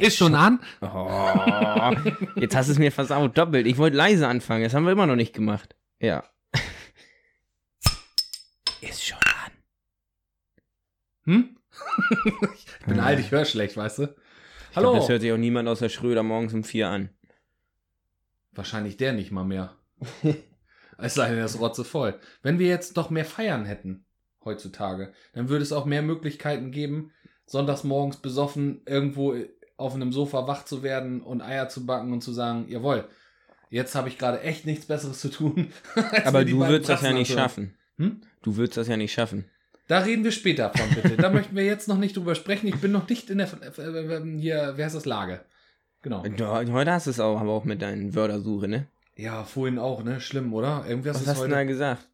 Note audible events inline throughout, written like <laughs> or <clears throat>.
Ist schon an? Oh, jetzt hast du es mir versaut, doppelt. Ich wollte leise anfangen, das haben wir immer noch nicht gemacht. Ja. Ist schon an. Hm? ich bin alt, ich höre schlecht, weißt du? Ich Hallo. Glaub, das hört sich auch niemand außer Schröder morgens um vier an. Wahrscheinlich der nicht mal mehr. <laughs> es sei denn, er ist rotzevoll. Wenn wir jetzt doch mehr feiern hätten, heutzutage, dann würde es auch mehr Möglichkeiten geben, sonntags morgens besoffen irgendwo auf einem Sofa wach zu werden und Eier zu backen und zu sagen, jawohl, jetzt habe ich gerade echt nichts Besseres zu tun. <laughs> Aber du würdest das ja nicht schaffen. Hm? Du würdest das ja nicht schaffen. Da reden wir später von, bitte. Da möchten wir jetzt noch nicht drüber sprechen. Ich bin noch nicht in der, äh, äh, hier, wer heißt das, Lage? Genau. Heute hast du es auch, aber auch mit deinen Wörtersuche, ne? Ja, vorhin auch, ne? Schlimm, oder? Irgendwas Was ist hast du da gesagt?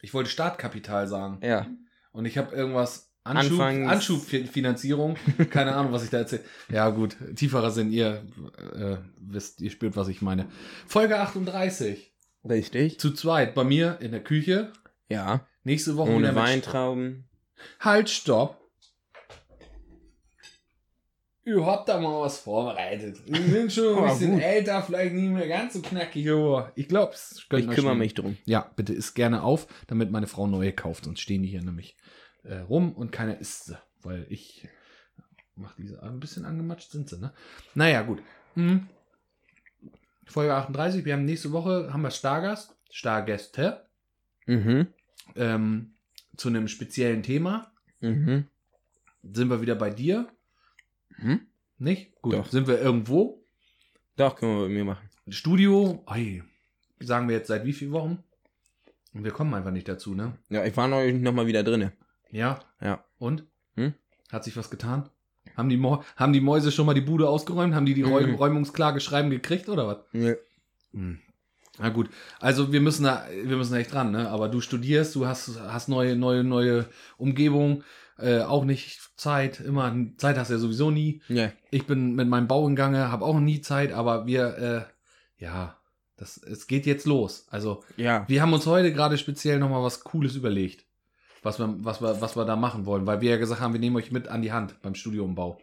Ich wollte Startkapital sagen. Ja. Und ich habe irgendwas Anschub, Anschubfinanzierung. Keine Ahnung, was ich da erzähle. Ja, gut. Tieferer Sinn, ihr äh, wisst, ihr spürt, was ich meine. Folge 38. Richtig. Zu zweit. Bei mir in der Küche. Ja. Nächste Woche Ohne Weintrauben. Halt, stopp. Ihr habt da mal was vorbereitet. Wir sind schon ein bisschen gut. älter, vielleicht nicht mehr ganz so knackig, aber ich glaube, es Ich kümmere mich drum. Ja, bitte isst gerne auf, damit meine Frau neue kauft. Sonst stehen die hier nämlich äh, rum und keiner isst sie. Weil ich mach diese ein bisschen angematscht sind sie, ne? Naja, gut. Hm. Folge 38. Wir haben nächste Woche haben wir Stargast, Stargäste, Mhm. ähm, zu einem speziellen Thema. Mhm. Sind wir wieder bei dir? Hm? Nicht? Gut. Doch. Sind wir irgendwo? Doch, können wir bei mir machen. Studio? Ei, sagen wir jetzt seit wie vielen Wochen? Und wir kommen einfach nicht dazu, ne? Ja, ich war neulich noch mal wieder drinne. Ja. Ja. Und? Hm? Hat sich was getan? Haben die, Mo haben die Mäuse schon mal die Bude ausgeräumt? Haben die die Räum Mhm. Räumungsklage schreiben gekriegt oder was? Ja. Hm. Na gut, also wir müssen da, wir müssen da echt dran, ne? Aber du studierst, du hast, hast neue, neue, neue Umgebung, äh, auch nicht Zeit, immer Zeit hast du ja sowieso nie. Ja. Ich bin mit meinem Bau in Gange, habe auch nie Zeit, aber wir, äh, ja, das, es geht jetzt los. Also Ja. wir haben uns heute gerade speziell nochmal was Cooles überlegt, was wir, was, wir, was wir da machen wollen, weil wir ja gesagt haben, wir nehmen euch mit an die Hand beim Studiumbau.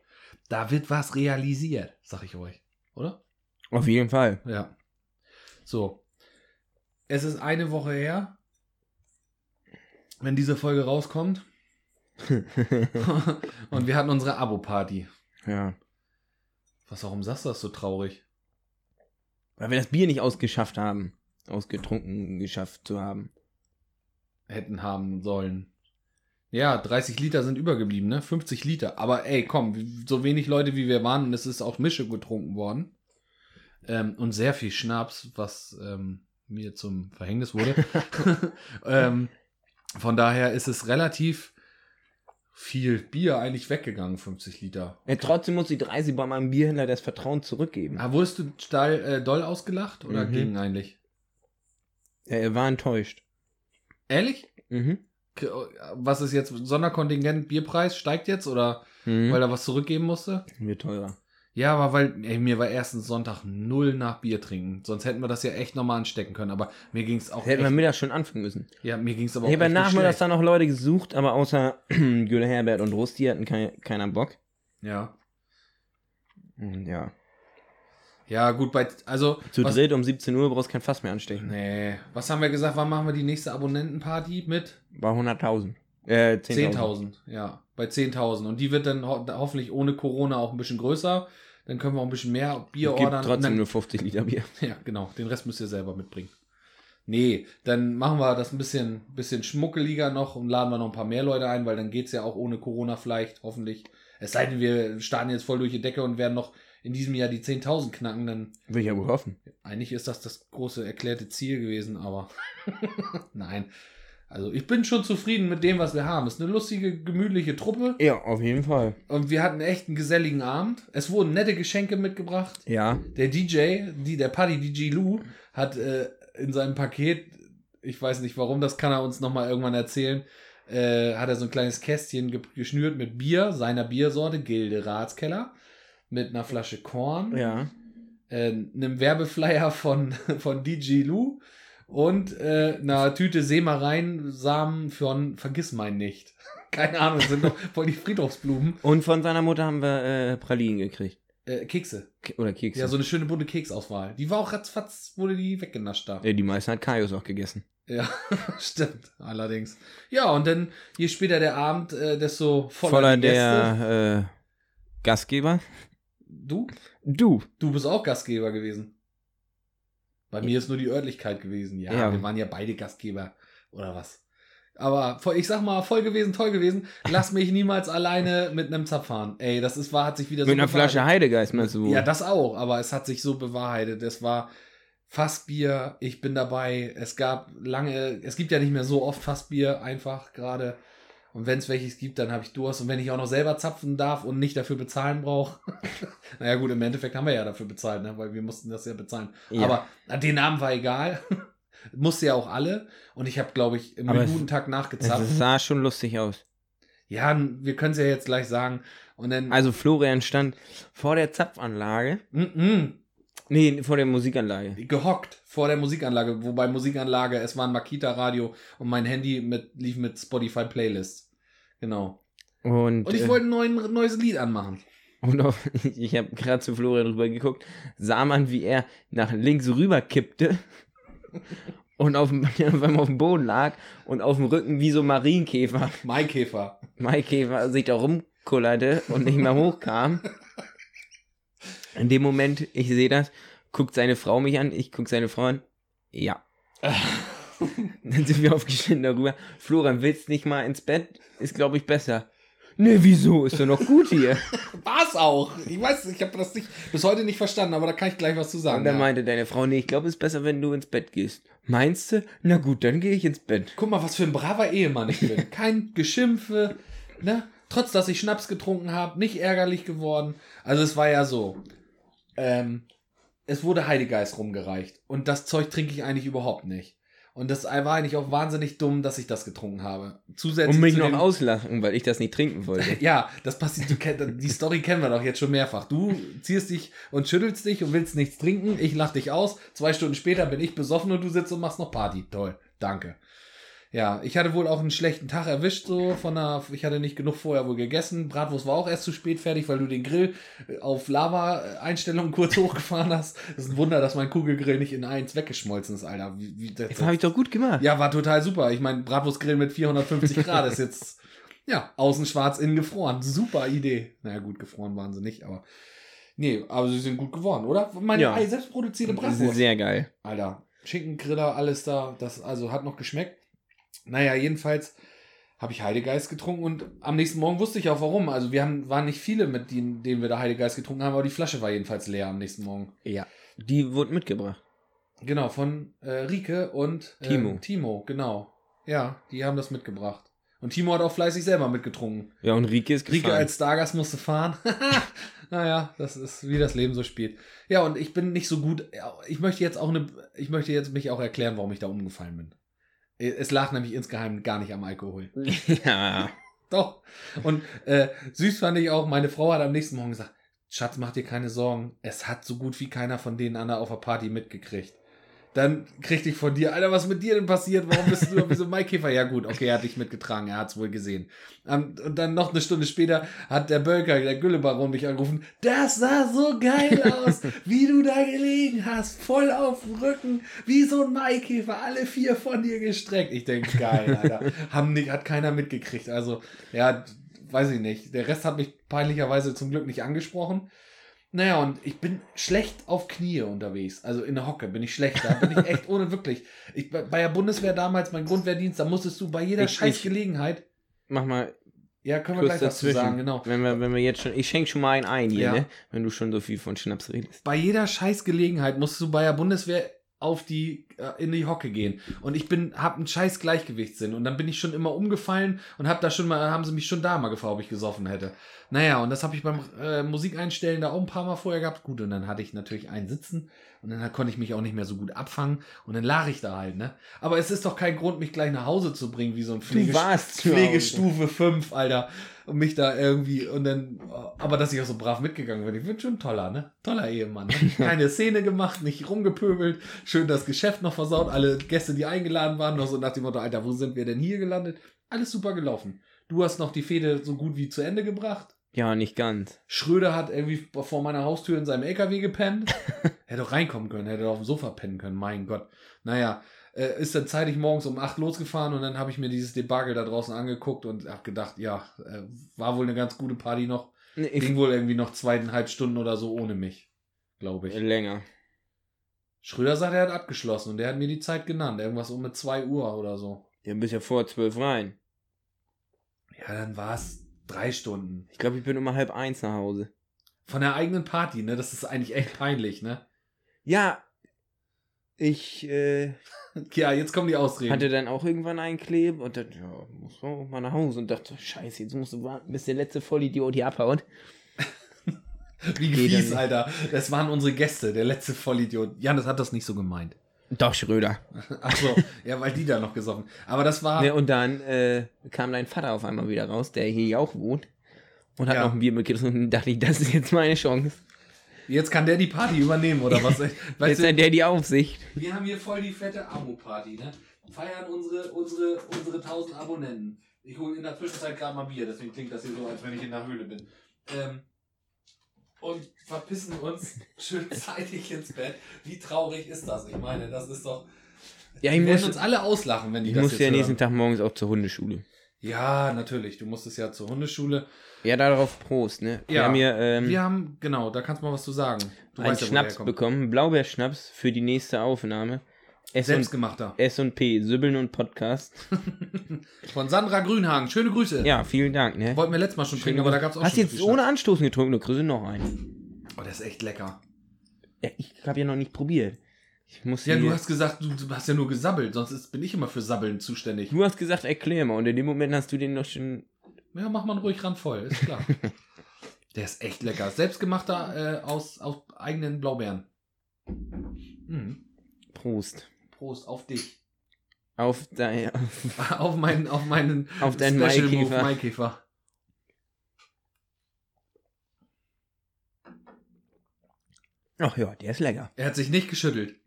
Da wird was realisiert, sag ich euch. Oder? Auf jeden Fall. Ja. So. Es ist eine Woche her, wenn diese Folge rauskommt. <laughs> Und wir hatten unsere Abo-Party. ja. Was, warum sagst du das so traurig? Weil wir das Bier nicht ausgeschafft haben. Ausgetrunken geschafft zu haben. Hätten haben sollen. Ja, 30 Liter sind übergeblieben, ne? 50 Liter. Aber ey, komm, so wenig Leute wie wir waren und es ist auch Mische getrunken worden. Ähm, und sehr viel Schnaps, was ähm, mir zum Verhängnis wurde. <laughs> <laughs> ähm, von daher ist es relativ viel Bier eigentlich weggegangen, 50 Liter. Ja, trotzdem muss ich 30 bei meinem Bierhändler das Vertrauen zurückgeben. Ah, wurdest du steil, äh, doll ausgelacht oder Mhm. ging eigentlich? Ja, er war enttäuscht. Ehrlich? Mhm. K- Was ist jetzt Sonderkontingent Bierpreis? Steigt jetzt oder mhm. weil er was zurückgeben musste? Wird teurer. Ja, aber weil ey, mir war erstens Sonntag null nach Bier trinken. Sonst hätten wir das ja echt nochmal anstecken können. Aber mir ging es auch Hätten wir mittags schon anfangen müssen. ja, mir ging's aber Ich auch habe echt nicht nachmittags schlecht. da noch Leute gesucht, aber außer <clears throat> Gülle Herbert und Rusti hatten kei- keiner Bock. Ja. Ja. Ja, gut, bei also Zu was, dritt um 17 Uhr brauchst kein Fass mehr anstechen. Nee, was haben wir gesagt, wann machen wir die nächste Abonnentenparty mit War 100.000. Äh, 10.000. 10.000, ja, bei 10.000 und die wird dann ho hoffentlich ohne Corona auch ein bisschen größer. Dann können wir auch ein bisschen mehr Bier Gibt ordern. trotzdem dann, nur 50 Liter Bier. <laughs> Ja, genau. Den Rest müsst ihr selber mitbringen. Nee, dann machen wir das ein bisschen, bisschen schmuckeliger noch und laden wir noch ein paar mehr Leute ein, weil dann geht's ja auch ohne Corona vielleicht, hoffentlich. Es sei denn, wir starten jetzt voll durch die Decke und werden noch in diesem Jahr die 10.000 knacken, dann Will ich ja wohl hoffen. eigentlich ist das das große erklärte Ziel gewesen, aber <laughs> nein. Also ich bin schon zufrieden mit dem, was wir haben. Es ist eine lustige, gemütliche Truppe Ja, auf jeden Fall. und wir hatten echt einen geselligen Abend. Es wurden nette Geschenke mitgebracht. Ja. Der DJ, die, der Party DJ Lou, hat äh, in seinem Paket, ich weiß nicht warum, das kann er uns nochmal irgendwann erzählen, äh, hat er so ein kleines Kästchen ge geschnürt mit Bier, seiner Biersorte, Gilde Ratskeller, mit einer Flasche Korn, Ja. äh, einem Werbeflyer von, <laughs> von DJ Lou und äh, einer Tüte Seemarein-Samen von Vergiss mein nicht. <laughs> Keine Ahnung, das sind doch voll die Friedhofsblumen. Und von seiner Mutter haben wir äh, Pralinen gekriegt. Äh, Kekse. Ke- Oder Kekse. Ja, so eine schöne bunte Keksauswahl. Die war auch ratzfatz, wurde die weggenascht da. Ja, die meisten hat Kaius auch gegessen. Ja, <laughs> stimmt, allerdings. Ja, und dann, je später der Abend, äh, desto voller, Voller der äh, Gastgeber. Du? Du. Du bist auch Gastgeber gewesen. Bei mir ist nur die Örtlichkeit gewesen. Ja, Ja. wir waren ja beide Gastgeber. Oder was? Aber ich sag mal, voll gewesen, toll gewesen. Lass mich niemals alleine mit einem Zapf fahren. Ey, das ist, war, hat sich wieder Mit so einer bewahrheitet. Flasche Heidegeist meinst du wohl? Ja, das auch, aber es hat sich so bewahrheitet. Es war Fassbier, ich bin dabei. Es gab lange, es gibt ja nicht mehr so oft Fassbier, einfach gerade. Und wenn es welches gibt, dann habe ich Durst. Und wenn ich auch noch selber zapfen darf und nicht dafür bezahlen brauche. <laughs> naja, gut, im Endeffekt haben wir ja dafür bezahlt, ne? weil wir mussten das ja bezahlen. Ja. Aber na, den Namen war egal. <laughs> Musste ja auch alle. Und ich habe, glaube ich, im guten Tag Das nachgezapft. sah schon lustig aus. Ja, wir können es ja jetzt gleich sagen. Und dann. Also Florian stand vor der Zapfanlage. mm, mm, Nee, vor der Musikanlage. gehockt vor der Musikanlage, wobei Musikanlage, es war ein Makita-Radio und mein Handy mit, lief mit Spotify Playlists. Genau. Und, Und ich äh, wollte ein neuen, neues Lied anmachen. und auf, <laughs> ich habe gerade zu Florian rüber geguckt, sah man, wie er nach links rüber kippte <laughs> und auf <laughs> auf dem Boden lag und auf dem Rücken wie so Marienkäfer, Maikäfer. Maikäfer sich da rumkullerte und nicht mehr hochkam. In dem Moment, ich sehe das, guckt seine Frau mich an, ich guck seine Frau an. Ja. <laughs> Dann sind wir aufgestanden darüber. Florian, willst nicht mal ins Bett? Ist, glaube ich, besser. Ne, wieso? Ist doch noch gut hier. <laughs> War's auch. Ich weiß, ich habe das nicht, bis heute nicht verstanden, aber da kann ich gleich was zu sagen. Und dann ja. meinte deine Frau, nee, ich glaube, es ist besser, wenn du ins Bett gehst. Meinst du? Na gut, dann gehe ich ins Bett. Guck mal, was für ein braver Ehemann ich bin. Kein Geschimpfe, ne? Trotz, dass ich Schnaps getrunken habe, nicht ärgerlich geworden. Also es war ja so. Ähm, es wurde Heidegeist rumgereicht. Und das Zeug trinke ich eigentlich überhaupt nicht. Und das war eigentlich auch wahnsinnig dumm, dass ich das getrunken habe. Zusätzlich Und mich zu noch auslachen, weil ich das nicht trinken wollte. <laughs> Ja, das passiert. Die Story kennen wir doch jetzt schon mehrfach. Du ziehst dich und schüttelst dich und willst nichts trinken. Ich lach dich aus. Zwei Stunden später bin ich besoffen und du sitzt und machst noch Party. Toll. Danke. Ja, ich hatte wohl auch einen schlechten Tag erwischt, so von der, ich hatte nicht genug vorher wohl gegessen. Bratwurst war auch erst zu spät fertig, weil du den Grill äh, auf Lava-Einstellungen <laughs> kurz hochgefahren hast. Das ist ein Wunder, dass mein Kugelgrill nicht in eins weggeschmolzen ist, Alter. Wie, wie, das, Das habe ich doch gut gemacht. ja, war total super. Ich meine, Bratwurstgrill mit 450 Grad ist jetzt, <laughs> ja, außen schwarz, innen gefroren. Super Idee. Naja, gut, gefroren waren sie nicht, aber. Nee, aber sie sind gut geworden, oder? Meine Ja. selbstproduzierte Bratwurst. sehr geil. Alter, Schinken, Griller, alles da. Das also hat noch geschmeckt. Naja, jedenfalls habe ich Heidegeist getrunken und am nächsten Morgen wusste ich auch warum. Also wir haben, waren nicht viele, mit denen, denen wir da Heidegeist getrunken haben, aber die Flasche war jedenfalls leer am nächsten Morgen. Ja. Die wurde mitgebracht. Genau, von äh, Rike und äh, Timo. Timo, genau. Ja, die haben das mitgebracht. Und Timo hat auch fleißig selber mitgetrunken. Ja, und Rike ist Rike gefahren. als Stargast musste fahren. <laughs> naja, das ist wie das Leben so spielt. Ja, und ich bin nicht so gut. Ich möchte jetzt auch eine, ich möchte jetzt mich auch erklären, warum ich da umgefallen bin. Es lag nämlich insgeheim gar nicht am Alkohol. <laughs> ja. Doch. Und äh, süß fand ich auch, meine Frau hat am nächsten Morgen gesagt, Schatz, mach dir keine Sorgen. Es hat so gut wie keiner von denen an der auf der Party mitgekriegt. Dann kriegte ich von dir, Alter, was mit dir denn passiert? Warum bist du so ein Maikäfer? Ja gut, okay, er hat dich mitgetragen, er hat es wohl gesehen. Ähm, Und dann noch eine Stunde später hat der Bölker, der Güllebaron mich angerufen, das sah so geil aus, wie du da gelegen hast, voll auf dem Rücken, wie so ein Maikäfer, alle vier von dir gestreckt. Ich denke, geil, Alter. Haben nicht, hat keiner mitgekriegt. Also, ja, weiß ich nicht. Der Rest hat mich peinlicherweise zum Glück nicht angesprochen. Naja, und ich bin schlecht auf Knie unterwegs. Also in der Hocke bin ich schlecht. Da bin ich echt ohne wirklich. Ich, bei der Bundeswehr damals, mein Grundwehrdienst, da musstest du bei jeder Ich- scheiß ich- Gelegenheit. Mach mal Ja, können wir gleich was zu dazwischen. sagen, genau. Wenn wir, wenn wir jetzt schon. Ich schenk schon mal einen ein hier, Ja. ne? Wenn du schon so viel von Schnaps redest. Bei jeder scheiß Gelegenheit musst du bei der Bundeswehr auf die äh, in die Hocke gehen und ich bin hab einen scheiß Gleichgewichtssinn und dann bin ich schon immer umgefallen und hab da schon mal haben sie mich schon da mal gefragt, ob ich gesoffen hätte. Naja, und das habe ich beim äh, Musikeinstellen da auch ein paar Mal vorher gehabt. Gut, und dann hatte ich natürlich einen sitzen und dann konnte ich mich auch nicht mehr so gut abfangen und dann lag ich da halt, ne? Aber es ist doch kein Grund, mich gleich nach Hause zu bringen, wie so ein Pflege Pflegestufe 5, Alter. Und mich da irgendwie, und dann, aber dass ich auch so brav mitgegangen bin, ich bin schon toller, ne? Toller Ehemann. Ne? <laughs> Keine Szene gemacht, nicht rumgepöbelt, schön das Geschäft noch versaut, alle Gäste, die eingeladen waren, noch so nach dem Motto, Alter, wo sind wir denn hier gelandet? Alles super gelaufen. Du hast noch die Fehde so gut wie zu Ende gebracht. Ja, nicht ganz. Schröder hat irgendwie vor meiner Haustür in seinem LKW gepennt. <laughs> hätte doch reinkommen können, hätte doch auf dem Sofa pennen können, mein Gott. Naja, äh, ist dann zeitig morgens um 8 losgefahren und dann habe ich mir dieses Debakel da draußen angeguckt und habe gedacht, ja, äh, war wohl eine ganz gute Party noch. Nee, Ging wohl irgendwie noch zweieinhalb Stunden oder so ohne mich, glaube ich. Länger. Schröder sagt, er hat abgeschlossen und der hat mir die Zeit genannt. Irgendwas um mit 2 Uhr oder so. Ja, bist ja vor zwölf rein. Ja, dann war es drei Stunden. Ich glaube, ich bin um halb eins nach Hause. Von der eigenen Party, ne? Das ist eigentlich echt peinlich, ne? Ja, ich äh, Ja, jetzt kommen die Ausreden. hatte dann auch irgendwann einen Kleb und dann, ja, muss man auch mal nach Hause und dachte, scheiße, jetzt musst du warten, bis der letzte Vollidiot hier abhaut. <laughs> Wie Geht ja fies, nicht. Alter. Das waren unsere Gäste, der letzte Vollidiot. Janis hat das nicht so gemeint. Doch, Schröder. Ach so, ja, weil die da noch gesoffen. Aber das war. Ne, und dann äh, kam dein Vater auf einmal wieder raus, der hier auch wohnt. Und hat Ja. noch ein Bier mitgetrunken und dachte ich, das ist jetzt meine Chance. Jetzt kann der die Party übernehmen, oder was? <laughs> Jetzt hat der die Aufsicht. wir haben hier voll die fette Abo-Party, ne? Feiern unsere, unsere, unsere 1000 Abonnenten. Ich hole in der Zwischenzeit gerade mal Bier, deswegen klingt das hier so, als wenn ich in der Höhle bin. Ähm, und verpissen uns <laughs> schön zeitig ins Bett. Wie traurig ist das? Ich meine, das ist doch. Ja, ich werden muss, uns alle auslachen, wenn die ich das musste jetzt ja nächsten. Tag morgens auch zur Hundeschule. Ja, natürlich. Du musstest ja zur Hundeschule. Ja, darauf Prost, ne? Wir Ja, haben hier ähm, Wir haben, genau, da kannst du mal was zu sagen. Du einen weißt ja, Schnaps bekommen, Blaubeerschnaps für die nächste Aufnahme. S Selbstgemachter. S und P, Sübbeln und Podcast. <laughs> Von Sandra Grünhagen. Schöne Grüße. Ja, vielen Dank, ne? Wollten wir letztes Mal schon trinken, aber da gab es auch Hast schon jetzt ohne. Anstoßen getrunken, du kriegst noch einen. Oh, der ist echt lecker. Ja, ich habe ja noch nicht probiert. Ich muss Ja, du hast gesagt, du, du hast ja nur gesabbelt, sonst ist, bin ich immer für Sabbeln zuständig. du hast gesagt, erklär mal. Und in dem Moment hast du den noch schon. Ja, mach mal ruhig ran voll, ist klar. <laughs> der ist echt lecker. Selbstgemachter äh, aus, aus eigenen Blaubeeren. Mhm. Prost. Prost auf dich. Auf dein. <laughs> auf meinen, auf meinen Auf deinen Special Maikäfer. Maikäfer. Ach ja, der ist lecker. Er hat sich nicht geschüttelt.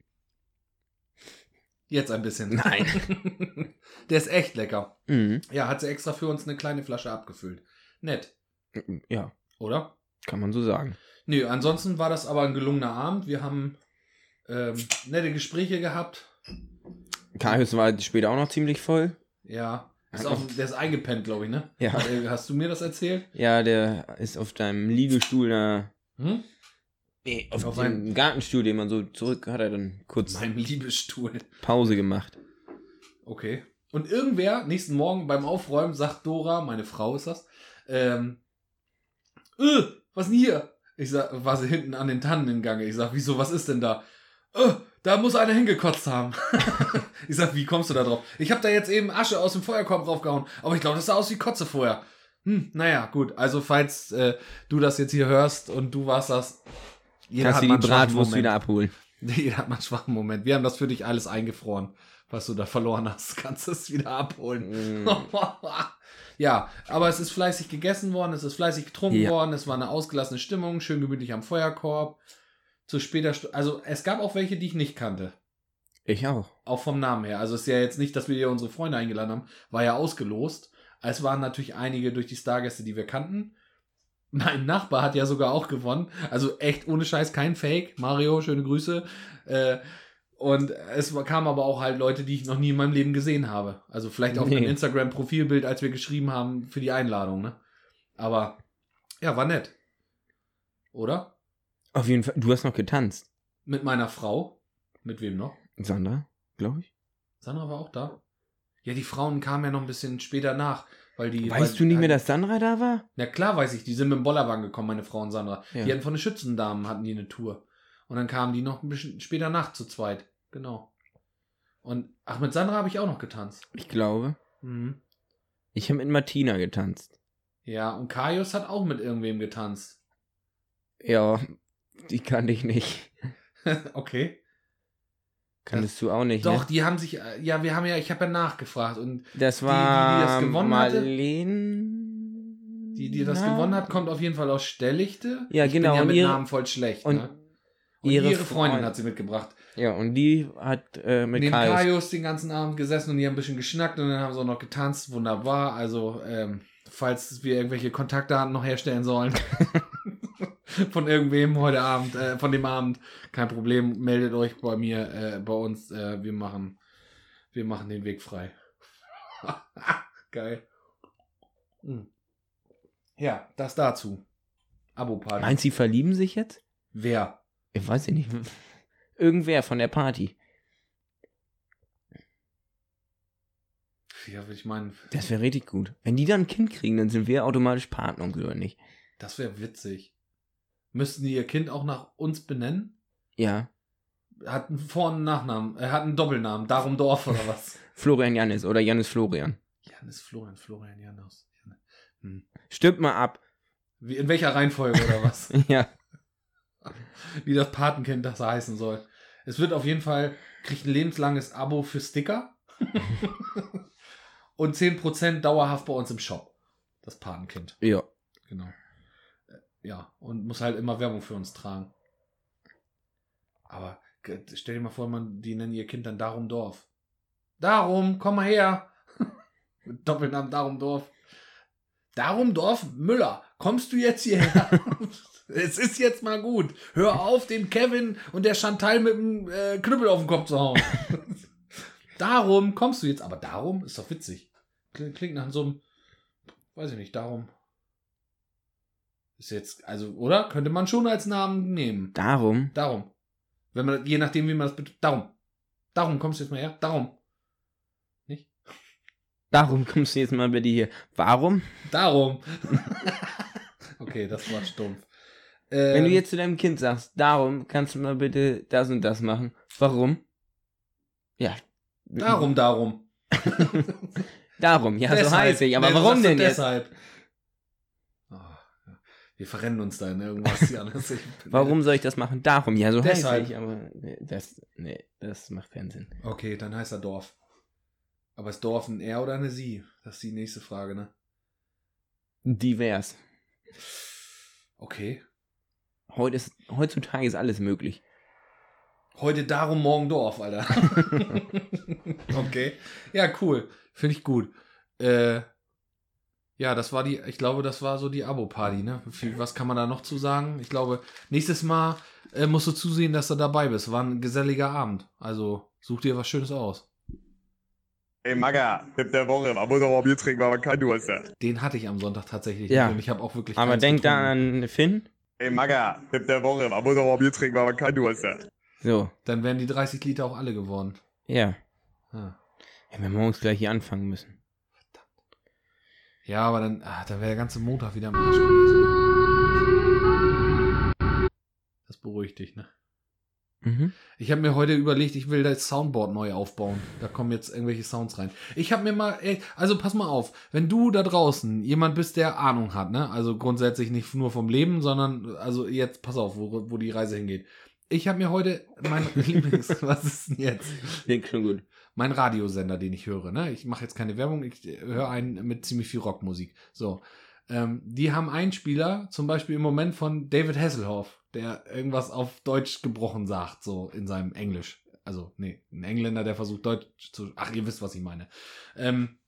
Jetzt ein bisschen. Nein. <laughs> Der ist echt lecker. Mhm. Ja, hat sie extra für uns eine kleine Flasche abgefüllt. Nett, Ja, oder? kann man so sagen. Nö, ansonsten war das aber ein gelungener Abend. Wir haben ähm, nette Gespräche gehabt. Kaius war später auch noch ziemlich voll. Ja. Ist auch, der ist eingepennt, glaube ich, ne? Ja. Äh, Hast du mir das erzählt? Ja, der ist auf deinem Liegestuhl da. Hm? Nee, auf, Auf dem Gartenstuhl, den man so zurück hat er dann kurz Mein Liebesstuhl. Pause gemacht. Okay. Und irgendwer, nächsten Morgen beim Aufräumen, sagt Dora, meine Frau ist das, ähm, äh, was denn hier? Ich sag, war sie hinten an den Tannen im Gange. Ich sag, wieso, was ist denn da? Äh, da muss einer hingekotzt haben. <laughs> ich sag, wie kommst du da drauf? Ich habe da jetzt eben Asche aus dem Feuerkorb draufgehauen, aber ich glaube, das sah aus wie Kotze vorher. Hm, naja, gut. Also, falls äh, du das jetzt hier hörst und du warst das, jeder Kannst du mal die Bratwurst wieder abholen. <laughs> Jeder hat mal einen schwachen Moment. Wir haben das für dich alles eingefroren, was du da verloren hast. <laughs> Kannst du es wieder abholen. Mm. <laughs> ja, aber es ist fleißig gegessen worden, es ist fleißig getrunken Ja. worden, es war eine ausgelassene Stimmung, schön gemütlich am Feuerkorb. Zu später, Stu also es gab auch welche, die ich nicht kannte. Ich auch. Auch vom Namen her. Also es ist ja jetzt nicht, dass wir hier unsere Freunde eingeladen haben, war ja ausgelost. Es waren natürlich einige durch die Stargäste, die wir kannten. Mein Nachbar hat ja sogar auch gewonnen. Also echt ohne Scheiß, kein Fake. Mario, schöne Grüße. Äh, und es kamen aber auch halt Leute, die ich noch nie in meinem Leben gesehen habe. Also vielleicht auf Nee. einem Instagram-Profilbild, als wir geschrieben haben für die Einladung, ne? Aber ja, war nett. Oder? Auf jeden Fall. Du hast noch getanzt. Mit meiner Frau. Mit wem noch? Sandra, glaube ich. Sandra war auch da. Ja, die Frauen kamen ja noch ein bisschen später nach, weil die. Weißt weil, du nicht mehr, dass Sandra da war? Na klar weiß ich, die sind mit dem Bollerwagen gekommen, meine Frau und Sandra. Ja. Die hatten von den Schützendamen hatten die eine Tour. Und dann kamen die noch ein bisschen später nach zu zweit. Genau. Und ach, mit Sandra habe ich auch noch getanzt. Ich glaube. Mhm. Ich habe mit Martina getanzt. Ja, und Kaius hat auch mit irgendwem getanzt. Ja, die kannte ich nicht. <laughs> okay. Kanntest du auch nicht, Doch, ne? die haben sich, äh, ja, wir haben ja, ich habe ja nachgefragt und Das die, die war das gewonnen hatte? Marlene. die, die das gewonnen hat, kommt auf jeden Fall aus Stellichte. Ja, ich genau, Bin ja und mit ihre- Namen voll schlecht, Und ne? Und Ihre ihre, Freundin Freund- hat sie mitgebracht. Ja, und die hat äh, mit Neben Kaius. Kaius den ganzen Abend gesessen und die haben ein bisschen geschnackt und dann haben sie auch noch getanzt. Wunderbar. Also, ähm, falls wir irgendwelche Kontaktdaten noch herstellen sollen <laughs> <laughs> von irgendwem heute Abend, äh, von dem Abend, kein Problem, meldet euch bei mir, äh, bei uns. Äh, wir machen, wir machen den Weg frei. <laughs> Geil. Hm. Ja, das dazu. Abo-Party. Meinst du, sie verlieben sich jetzt? Wer? Ich weiß ja nicht. Irgendwer von der Party. Ja, ich meine, Das wäre richtig gut. Wenn die dann ein Kind kriegen, dann sind wir automatisch Partner, oder nicht? das wäre witzig. Müssten die ihr Kind auch nach uns benennen? Ja. Hat einen Vor- und Nachnamen. Er hat einen Doppelnamen. Darum Dorf oder was? <laughs> Florian Jannis oder Jannis Florian. Janis Florian, Florian Janus. Hm. Stimmt mal ab. Wie, in welcher Reihenfolge oder was? <laughs> Ja. <laughs> Wie das Patenkind das heißen soll. Es wird auf jeden Fall, kriegt ein lebenslanges Abo für Sticker. und 10% dauerhaft bei uns im Shop. Das Patenkind. Ja. Genau. Ja, und muss halt immer Werbung für uns tragen. Aber stell dir mal vor, man, die nennen ihr Kind dann Darum Dorf. Darum, komm mal her. <laughs> Mit Doppelnamen Darum Dorf. Darum Dorf Müller, kommst du jetzt hierher? <laughs> es ist jetzt mal gut. Hör auf, den Kevin und der Chantal mit dem äh, Knüppel auf den Kopf zu hauen. <laughs> darum kommst du jetzt. Aber darum ist doch witzig. Klingt, klingt nach so einem, weiß ich nicht, darum. Ist jetzt, also, oder? Könnte man schon als Namen nehmen. Darum. Darum. Wenn man, je nachdem, wie man das betont. Darum. Darum kommst du jetzt mal her. Darum. Darum kommst du jetzt mal bitte hier. Warum? Darum. <laughs> okay, das war stumpf. Wenn du Ähm, jetzt zu deinem Kind sagst, darum kannst du mal bitte das und das machen. Warum? Ja. Darum, darum. <laughs> Darum, ja, <laughs> so Deshalb. heiße ich. Aber Nee, warum denn jetzt? Deshalb. Wir verrennen uns da in irgendwas, <laughs> Janis. Warum soll ich das machen? Darum, ja, so Deshalb. heiße ich. Aber nee, das, nee, das macht keinen Sinn. Okay, dann heißt er Dorf. Aber ist Dorf ein Er oder eine Sie? Das ist die nächste Frage, ne? Divers. Okay. Heute ist, heutzutage ist alles möglich. Heute darum, morgen Dorf, Alter. <laughs> <laughs> okay. Ja, cool. Finde ich gut. Äh, ja, das war die, ich glaube, das war so die Abo-Party, ne? Was kann man da noch zu sagen? Ich glaube, nächstes Mal äh, musst du zusehen, dass du dabei bist. War ein geselliger Abend. Also, such dir was Schönes aus. Ey, Magga, Tipp der Woche. Man muss auch mal Bier trinken, weil man kein Durst hat. Den hatte ich am Sonntag tatsächlich. Ja. nicht Und ich habe auch wirklich. Aber denk da an Finn. Ey, Magga, Tipp der Woche. Man muss auch mal Bier trinken, weil man kein Durst hat. So, Dann wären die 30 Liter auch alle geworden. ja. Ja, ja wir morgens gleich hier anfangen müssen. Ja aber dann, ah, dann wäre der ganze Montag wieder am Arsch gewesen. Das beruhigt dich, ne? Mhm. Ich habe mir heute überlegt, ich will das Soundboard neu aufbauen. Da kommen jetzt irgendwelche Sounds rein. Ich habe mir mal, ey, also pass mal auf, wenn du da draußen jemand bist, der Ahnung hat, ne? Also grundsätzlich nicht nur vom Leben, sondern also jetzt pass auf, wo, wo die Reise hingeht. Ich habe mir heute mein <laughs> Lieblings, was ist denn jetzt? Klingt schon gut. Mein Radiosender, den ich höre, ne? Ich mache jetzt keine Werbung, ich höre einen mit ziemlich viel Rockmusik. So. Ähm, die haben einen Spieler, zum Beispiel im Moment von David Hasselhoff, der irgendwas auf Deutsch gebrochen sagt, so in seinem Englisch. Also, nee, ein Engländer, der versucht Deutsch zu. Ach, ihr wisst, was ich meine. Ähm,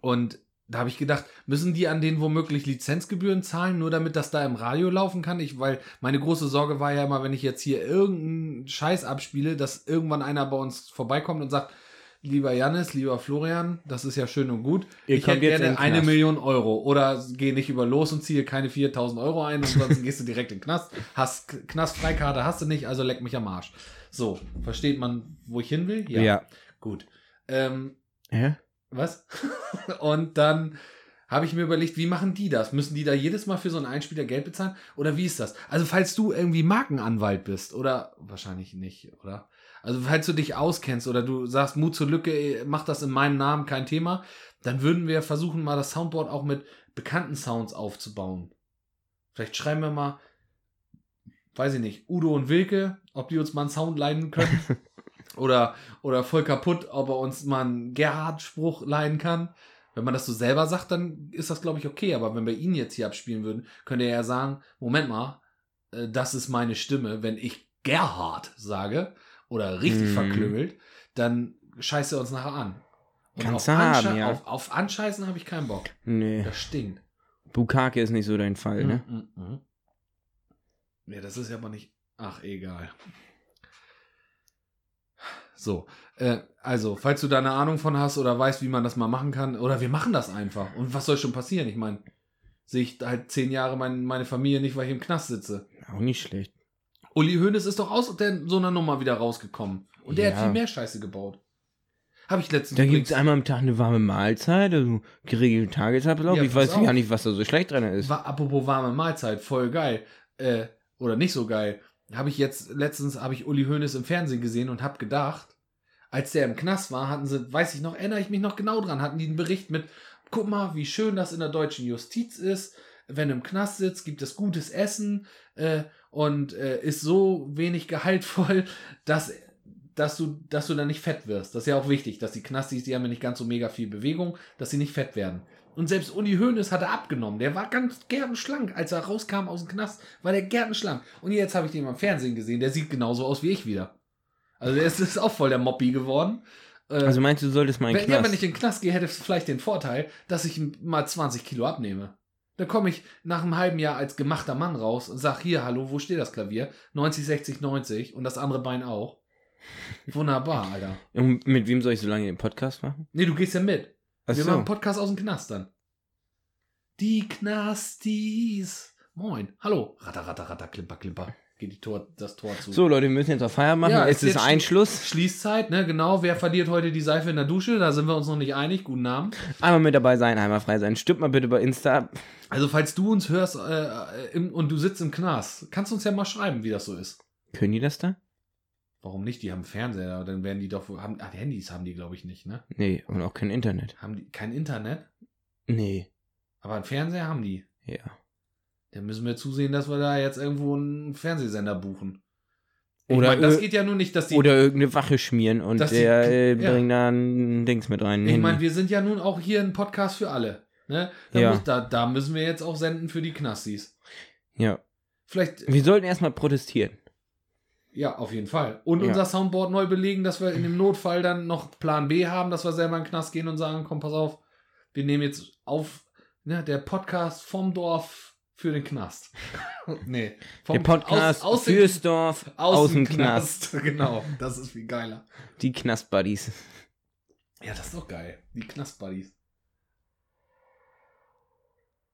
und da habe ich gedacht, müssen die an denen womöglich Lizenzgebühren zahlen, nur damit das da im Radio laufen kann? Ich, weil meine große Sorge war ja immer, wenn ich jetzt hier irgendeinen Scheiß abspiele, dass irgendwann einer bei uns vorbeikommt und sagt, lieber Jannis, lieber Florian, das ist ja schön und gut. Ihr ich hätte gerne eine Knast." Million Euro. Oder geh nicht über los und ziehe keine 4000 Euro ein, ansonsten gehst du direkt in den Knast. Hast Knastfreikarte hast du nicht, also leck mich am Arsch. So, versteht man, wo ich hin will? Gut. Ähm, Ja? was? <laughs> und dann habe ich mir überlegt, wie machen die das? Müssen die da jedes Mal für so einen Einspieler Geld bezahlen? Oder wie ist das? Also, falls du irgendwie Markenanwalt bist, oder wahrscheinlich nicht, oder? Also, falls du dich auskennst oder du sagst, Mut zur Lücke, ey, mach das in meinem Namen, kein Thema, dann würden wir versuchen, mal das Soundboard auch mit bekannten Sounds aufzubauen. Vielleicht schreiben wir mal, weiß ich nicht, Udo und Wilke, ob die uns mal einen Sound leiden können. <laughs> oder, oder voll kaputt, ob er uns mal einen Gerhard-Spruch leihen kann. Wenn man das so selber sagt, dann ist das, glaube ich, okay. Aber wenn wir ihn jetzt hier abspielen würden, könnte er ja sagen, Moment mal, äh, das ist meine Stimme, wenn ich Gerhard sage oder richtig Mhm. verklüngelt, dann scheißt er uns nachher an. Und Kannst auf, du haben, Ansche- ja. auf, auf Anscheißen habe ich keinen Bock. Nee. Das stinkt. Bukake ist nicht so dein Fall, ne? Mm, mm, mm. Ja, das ist ja aber nicht. Ach, egal. So, äh, also, falls du da eine Ahnung von hast oder weißt, wie man das mal machen kann, oder wir machen das einfach. Und was soll schon passieren? Ich meine, sehe ich halt zehn Jahre mein, meine Familie nicht, weil ich im Knast sitze. Auch nicht schlecht. Uli Hoeneß ist doch aus der, so einer Nummer wieder rausgekommen. Und der Ja. hat viel mehr Scheiße gebaut. Habe ich letztens Da gibt es einmal am Tag eine warme Mahlzeit, also geregelten Tagesablauf. Ja, ich weiß gar nicht, was da so schlecht dran ist. War, apropos warme Mahlzeit, voll geil. Äh, oder nicht so geil. Habe ich jetzt, letztens habe ich Uli Hoeneß im Fernsehen gesehen und habe gedacht, als der im Knast war, hatten sie, weiß ich noch, erinnere ich mich noch genau dran, hatten die einen Bericht mit, guck mal, wie schön das in der deutschen Justiz ist. Wenn du im Knast sitzt, gibt es gutes Essen äh, und äh, ist so wenig gehaltvoll, <laughs> dass, dass, du, dass du dann nicht fett wirst. Das ist ja auch wichtig, dass die Knastis, die haben ja nicht ganz so mega viel Bewegung, dass sie nicht fett werden. Und selbst Uli Hoeneß hatte abgenommen. Der war ganz gärtenschlank. Als er rauskam aus dem Knast, war der gärtenschlank. Und jetzt habe ich den mal im Fernsehen gesehen. Der sieht genauso aus wie ich wieder. Also der ist, ist auch voll der Moppi geworden. Äh, Also meinst du, du solltest mal in den ja, Knast? wenn ich in den Knast gehe, hätte es vielleicht den Vorteil, dass ich mal 20 Kilo abnehme. Dann komme ich nach einem halben Jahr als gemachter Mann raus und sag hier, hallo, wo steht das Klavier? 90, 60, 90 und das andere Bein auch. Wunderbar, <laughs> Alter. Und mit wem soll ich so lange den Podcast machen? Nee, du gehst ja mit. Ach Wir so. machen einen Podcast aus dem Knast dann. Die Knastis. Moin. Hallo. Ratter, ratter, ratter, klimper, klimper. Geht die Tor, das Tor zu. So, Leute, wir müssen jetzt auf Feier machen. Ja, es ist Einschluss. Schließzeit, ne? Genau. Wer verliert heute die Seife in der Dusche? Da sind wir uns noch nicht einig. Guten Abend. Einmal mit dabei sein, einmal frei sein. Stimmt mal bitte bei Insta ab. Also, falls du uns hörst äh, im, und du sitzt im Knast, kannst du uns ja mal schreiben, wie das so ist. Können die das da? Warum nicht? Die haben Fernseher, dann werden die doch. Haben, ah, Handys haben die, glaube ich, nicht, ne? Nee, und auch kein Internet. Haben die kein Internet? Nee. Aber einen Fernseher haben die. Ja. Dann müssen wir zusehen, dass wir da jetzt irgendwo einen Fernsehsender buchen. Ich Oder mein, das geht ja nur nicht, dass die. Oder irgendeine Wache schmieren und Dass die- der äh, ja. bringt da ein Dings mit rein. ein ich meine, wir sind ja nun auch hier ein Podcast für alle. Ne? Da, Ja. muss, da, da müssen wir jetzt auch senden für die Knastis. ja. Vielleicht, Wir sollten erstmal protestieren. ja, auf jeden Fall. Und Ja. unser Soundboard neu belegen, dass wir in dem Notfall dann noch Plan B haben, dass wir selber in den Knast gehen und sagen, komm, pass auf, wir nehmen jetzt auf, ne, der Podcast vom Dorf für den Knast. <laughs> nee. Vom, Der Podcast aus, aus dem- fürs Dorf aus, dem Knast. <laughs> genau, das ist viel geiler. Die Knastbuddies. Ja, das ist doch geil. Die Knastbuddies.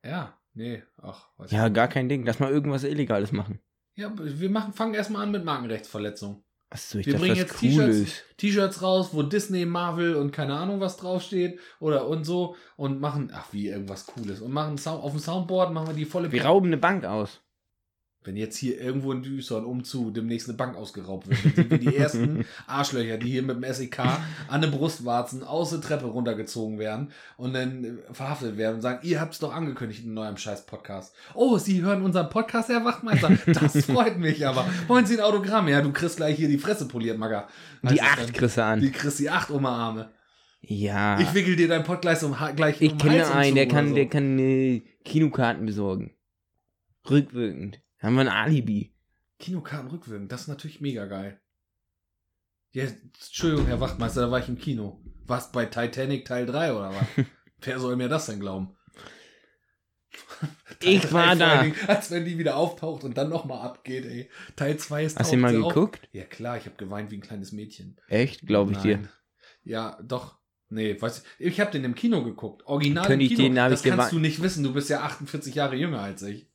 Ja, nee, ach. weiß Ja, ich gar nicht. kein Ding. Lass mal irgendwas Illegales machen. Ja, wir machen, fangen erstmal an mit Markenrechtsverletzung. Achso, ich Wir dachte, bringen jetzt Cooles. T-Shirts raus, wo Disney, Marvel und keine Ahnung was draufsteht oder und so und machen, ach wie, irgendwas Cooles und machen Sound, auf dem Soundboard machen wir die volle Wir Pa- rauben eine Bank aus. Wenn jetzt hier irgendwo in Düsseldorf umzu demnächst eine Bank ausgeraubt wird, sind wir die ersten <laughs> Arschlöcher, die hier mit dem SEK an den Brustwarzen aus der Treppe runtergezogen werden und dann verhaftet werden und sagen, ihr habt es doch angekündigt in neuem scheiß Podcast. Oh, Sie hören unseren Podcast, Herr Wachtmeister. Das <laughs> freut mich aber. Wollen Sie ein Autogramm? Ja, du kriegst gleich hier die Fresse poliert, Magger. Heißt Die acht kriegst du an. Die kriegst die acht Oberarme. ja. Ich wickel dir dein Pod gleich um, gleich Ich um kenne einen, der kann, oder der so. kann äh, Kinokarten besorgen. Rückwirkend. Haben wir ein Alibi. Kinokarten rückwirkend, das ist natürlich mega geil. Ja, Entschuldigung, Herr Wachtmeister, da war ich im Kino. Was bei Titanic Teil 3 oder was? <laughs> Wer soll mir das denn glauben? Ich 3 war da. Dingen, Als wenn die wieder auftaucht und dann nochmal abgeht, ey. Teil 2 ist Hast du mal sie auf. geguckt? Ja klar, ich habe geweint wie ein kleines Mädchen. Echt? Glaube ich dir. Nein. Ja, doch. Nee, weiß ich. Ich habe den im Kino geguckt. Original Könnte im ich Kino. den- da hab das ich kannst du nicht wissen. Du bist ja 48 Jahre jünger als ich.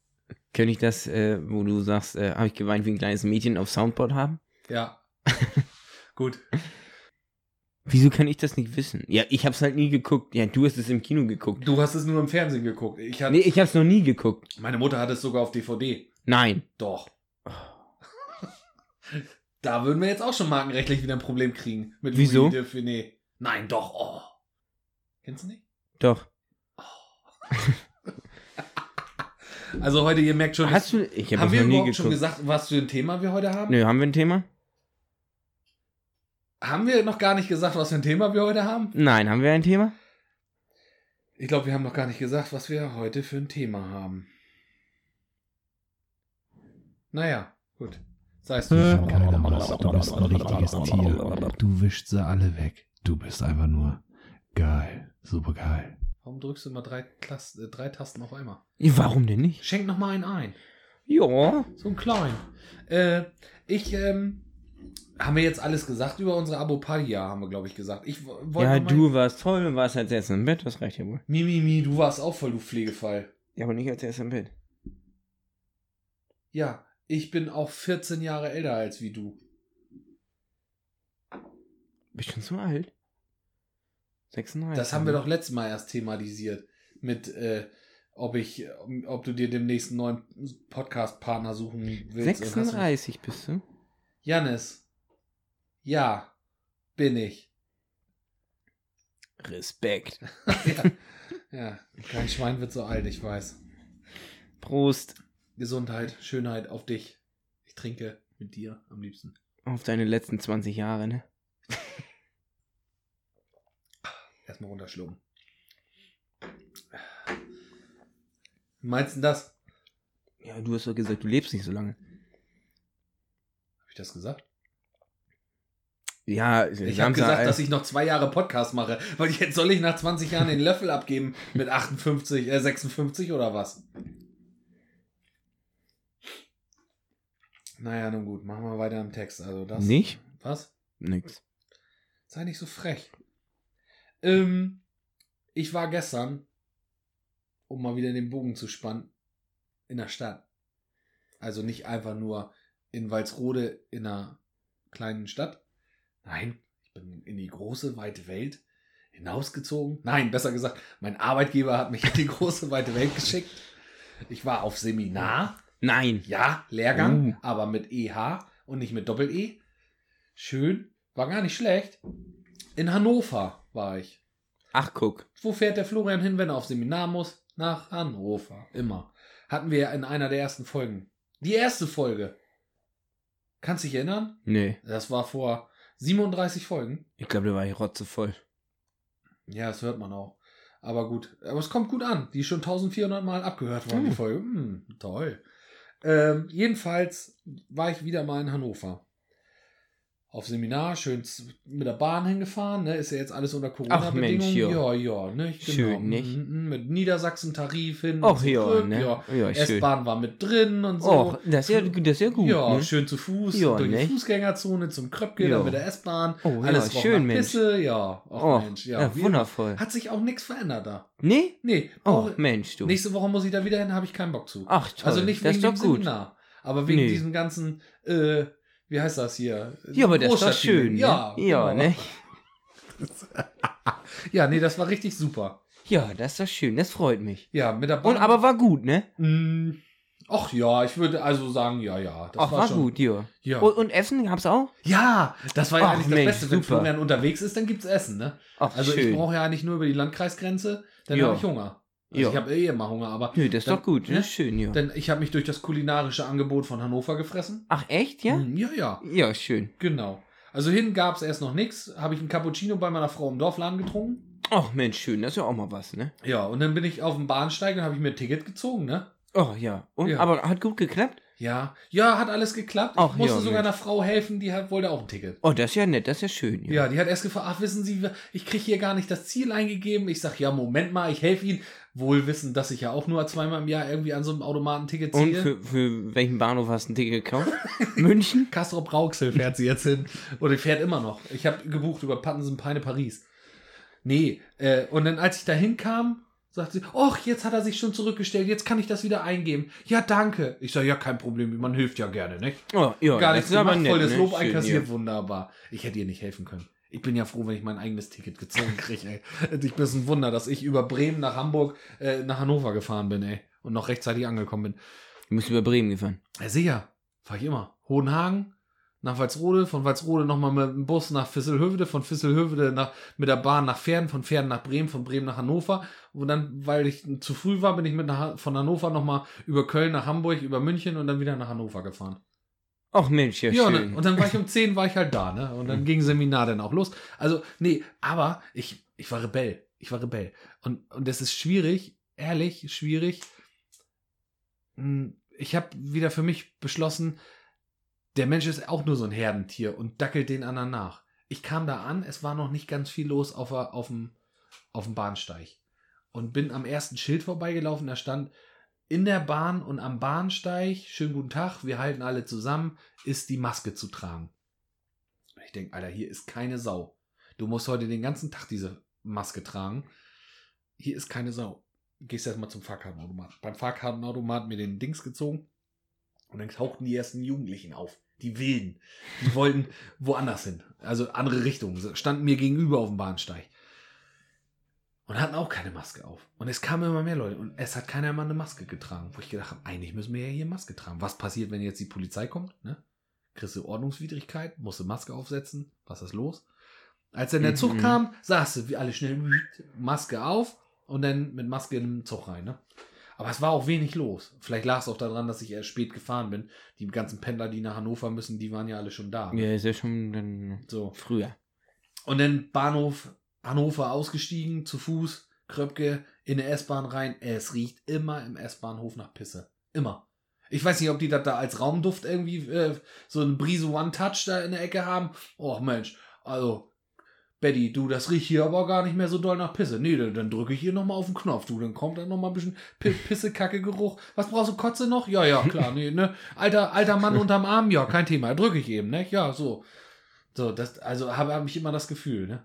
Könnte ich das, äh, wo du sagst, äh, habe ich geweint wie ein kleines Mädchen auf Soundboard haben? Ja. <laughs> Gut. Wieso kann ich das nicht wissen? Ja, ich hab's halt nie geguckt. Ja, du hast es im Kino geguckt. Du hast es nur im Fernsehen geguckt. Ich hatte, Nee, ich hab's noch nie geguckt. Meine Mutter hat es sogar auf DVD. Nein. Doch. da würden wir jetzt auch schon markenrechtlich wieder ein Problem kriegen. Mit Wieso? Nein, doch. Oh. Kennst du nicht? Doch. <laughs> Also heute, ihr merkt schon, Hast du, ich hab haben wir noch nie überhaupt schon geguckt. gesagt, was für ein Thema wir heute haben? Nö, haben wir ein Thema? Haben wir noch gar nicht gesagt, was für ein Thema wir heute haben? Nein, haben wir ein Thema? Ich glaube, wir haben noch gar nicht gesagt, was wir heute für ein Thema haben. Naja, gut. Keine Maus, du bist ein richtiges Tier. Du wischst sie alle weg. Du bist einfach nur geil. Super geil. Warum drückst du immer drei, Klas äh, drei Tasten auf einmal? Warum denn nicht? Schenk noch mal einen ein. Ja. So einen kleinen. Äh, ich, ähm, haben wir jetzt alles gesagt über unsere Abopadia, haben wir, glaube ich, gesagt. Ich wollte Ja, du warst toll und warst als erstes im Bett, das reicht ja wohl. Mimimi, mi, mi, du warst auch voll, du Pflegefall. Ja, aber nicht als erstes im Bett. Ja, ich bin auch 14 Jahre älter als wie du. Bist schon so alt? 36. Das haben wir doch letztes Mal erst thematisiert. Mit, äh, ob ich, ob du dir demnächst einen neuen Podcast-Partner suchen willst. und hast du- 36 bist du? Jannis. Ja, bin ich. Respekt. <laughs> ja. ja, kein Schwein wird so alt, ich weiß. Prost Gesundheit, Schönheit auf dich. Ich trinke mit dir am liebsten. auf deine letzten 20 Jahre, ne? <laughs> Erstmal runterschlucken. Meinst du das? Ja, du hast doch gesagt, du lebst nicht so lange. Habe ich das gesagt? Ja, Ich habe gesagt, dass ich noch zwei Jahre Podcast mache. Weil jetzt soll ich nach 20 Jahren den Löffel abgeben mit 58, äh, 56 oder was? Naja, nun gut, machen wir weiter im Text. Also das. Nicht? Was? Nix. Sei nicht so frech. Ähm, ich war gestern, um mal wieder den Bogen zu spannen, in der Stadt. Also nicht einfach nur in Walsrode in einer kleinen Stadt. Nein, ich bin in die große, weite Welt hinausgezogen. Nein, besser gesagt, mein Arbeitgeber hat mich in die große, weite Welt geschickt. Ich war auf Seminar. Nein. Ja, Lehrgang, Oh. aber mit EH und nicht mit Doppel-E. Schön, war gar nicht schlecht. In Hannover war ich. Ach, guck. Wo fährt der Florian hin, wenn er auf Seminar muss? Nach Hannover. Immer. Hatten wir in einer der ersten Folgen. Die erste Folge. Kannst dich erinnern? Nee. Das war vor 37 Folgen. Ich glaube, da war ich rotzevoll. Ja, das hört man auch. Aber gut. Aber es kommt gut an. Die ist schon 1400 Mal abgehört worden, die Hm. Folge. Hm, toll. Ähm, jedenfalls war ich wieder mal in Hannover. Auf Seminar, schön mit der Bahn hingefahren, ne? Ist ja jetzt alles unter Corona-Bedingungen. Ja. ja, ja, ne? Genau. Schön, nicht? Mhm, Mit Niedersachsen-Tarif hin. Und ja, zurück, ne? ja. Ja. S-Bahn war mit drin und so. Och, das ist ja, das ist ja gut, ja, ne? schön zu Fuß, Ja, durch die nicht? Fußgängerzone zum Kröpke, Ja. dann mit der S-Bahn. Oh, ja, alles roch schön, Mensch. Pisse, ja. Ach, Och, Mensch, ja. ja, wundervoll. Hat sich auch nichts verändert da. Nee? Nee, Oh, Mensch, du. nächste Woche muss ich da wieder hin, habe ich keinen Bock zu. Ach, toll. also nicht das wegen ist dem doch gut. Seminar, aber wegen Nee. diesem ganzen, äh, wie heißt das hier? Ja, aber das ist doch schön. Ne? Ja, ja genau. ne? <laughs> Ja, nee, das war richtig super. Ja, das ist doch schön. Das freut mich. Ja, mit der Bahn. Und aber war gut, ne? Mh, ach ja, ich würde also sagen, ja, ja. Das Ach, war, schon, gut, ja. Ja. Und, und Essen gab's auch? ja, das war ja Ach, eigentlich Mensch, das Beste. Wenn super. Florian unterwegs ist, dann gibt's Essen, ne? Ach, Also ich schön. brauche ja nicht nur über die Landkreisgrenze, dann habe ich Hunger. Also. Ich habe eh immer Hunger, aber Nö, das ist dann- doch gut. ne? Das ist schön, ja. denn ich habe mich durch das kulinarische Angebot von Hannover gefressen. Ach, echt, ja? Hm, Ja, ja, Ja, schön. genau. Also hin gab's erst noch nichts, habe ich einen Cappuccino bei meiner Frau im Dorfladen getrunken. Ach, Mensch, schön. Das ist ja auch mal was, ne? Ja, und dann bin ich auf dem Bahnsteig und habe ich mir ein Ticket gezogen, ne? Oh, ja. Und, Ja. Aber hat gut geklappt? Ja, ja, hat alles geklappt. Ich Ach, musste ja, sogar Mensch. einer Frau helfen, die hat, wollte auch ein Ticket. Oh, das ist ja nett. Das ist ja schön, ja. Ja, die hat erst gefragt, ach, wissen Sie, ich kriege hier gar nicht das Ziel eingegeben. Ich sag, ja, Moment mal, ich helfe Ihnen. Wohl wissen, dass ich ja auch nur zweimal im Jahr irgendwie an so einem Automatenticket Und ziehe. für, für welchen Bahnhof hast du ein Ticket gekauft? <laughs> München? Castrop Rauxel fährt sie jetzt hin. Oder fährt immer noch. Ich habe gebucht über Pattensen Peine Paris. Nee, äh, und dann als ich da hinkam, sagt sie, ach, jetzt hat er sich schon zurückgestellt, jetzt kann ich das wieder eingeben. Ja, danke. Ich sage, ja, kein Problem, man hilft ja gerne, nicht? Oh, ja. Gar nichts aber nett, voll das ne? Lob Schön, einkassiert, wunderbar. Ich hätte ihr nicht helfen können. Ich bin ja froh, wenn ich mein eigenes Ticket gezogen kriege, ey. <laughs> Ich bin ein Wunder, dass ich über Bremen nach Hamburg, äh, nach Hannover gefahren bin, ey. Und noch rechtzeitig angekommen bin. Du bist über Bremen gefahren. Ja, sicher. Fahr ich immer. Hohenhagen, nach Walsrode, von Walsrode nochmal mit dem Bus nach Visselhövede, von Visselhövede nach, mit der Bahn nach Pferden, von Pferden nach Bremen, von Bremen nach Hannover. Und dann, weil ich zu früh war, bin ich mit nach, von Hannover nochmal über Köln nach Hamburg, über München und dann wieder nach Hannover gefahren. Ach Mensch, ja, Ja, und schön. dann, und dann war ich <laughs> um 10 war ich halt da, ne? Und dann ging Seminar dann auch los. Also, nee, aber ich, ich war Rebell. Ich war Rebell. Und, und das ist schwierig, ehrlich, schwierig. Hm, Ich habe wieder für mich beschlossen, Der Mensch ist auch nur so ein Herdentier und dackelt den anderen nach. Ich kam da an, es war noch nicht ganz viel los auf, auf, dem, auf dem Bahnsteig. Und bin am ersten Schild vorbeigelaufen, da stand in der Bahn und am Bahnsteig, schönen guten Tag, wir halten alle zusammen, ist die Maske zu tragen. Ich denke, Alter, hier ist keine Sau. Du musst heute den ganzen Tag diese Maske tragen. Hier ist keine Sau. Gehst erstmal zum Fahrkartenautomat. Beim Fahrkartenautomat mir den Dings gezogen und dann tauchten die ersten Jugendlichen auf. Die Wilden. Die wollten woanders hin. Also andere Richtungen. Standen mir gegenüber auf dem Bahnsteig. Und hatten auch keine Maske auf. Und es kamen immer mehr Leute. Und es hat keiner mal eine Maske getragen. Wo ich gedacht habe, eigentlich müssen wir ja hier Maske tragen. Was passiert, wenn jetzt die Polizei kommt? Ne? Kriegst du Ordnungswidrigkeit? Musst du Maske aufsetzen? Was ist los? Als dann der Zug Mhm. kam, saß du, wie alle schnell Maske auf und dann mit Maske in den Zug rein. Ne? Aber es war auch wenig los. Vielleicht lag es auch daran, dass ich erst spät gefahren bin. Die ganzen Pendler, die nach Hannover müssen, die waren ja alle schon da. ne? Ja, ist ja schon dann So. früher. Und dann Bahnhof Hannover ausgestiegen, zu Fuß, Kröpke, in der S-Bahn rein. Es riecht immer im S-Bahnhof nach Pisse. Immer. Ich weiß nicht, ob die das da als Raumduft irgendwie äh, so einen Brise One Touch da in der Ecke haben. Och Mensch, also Betty, du, das riecht hier aber gar nicht mehr so doll nach Pisse. Nee, dann, dann drücke ich hier nochmal auf den Knopf, du, dann kommt da nochmal ein bisschen Pi- Pisse-Kacke-Geruch. Was brauchst du, Kotze noch? Ja, ja, klar, nee, ne? Alter, alter Mann unterm Arm, ja, kein Thema, drücke ich eben, ne? Ja, so. So, das, also habe hab ich immer das Gefühl, ne?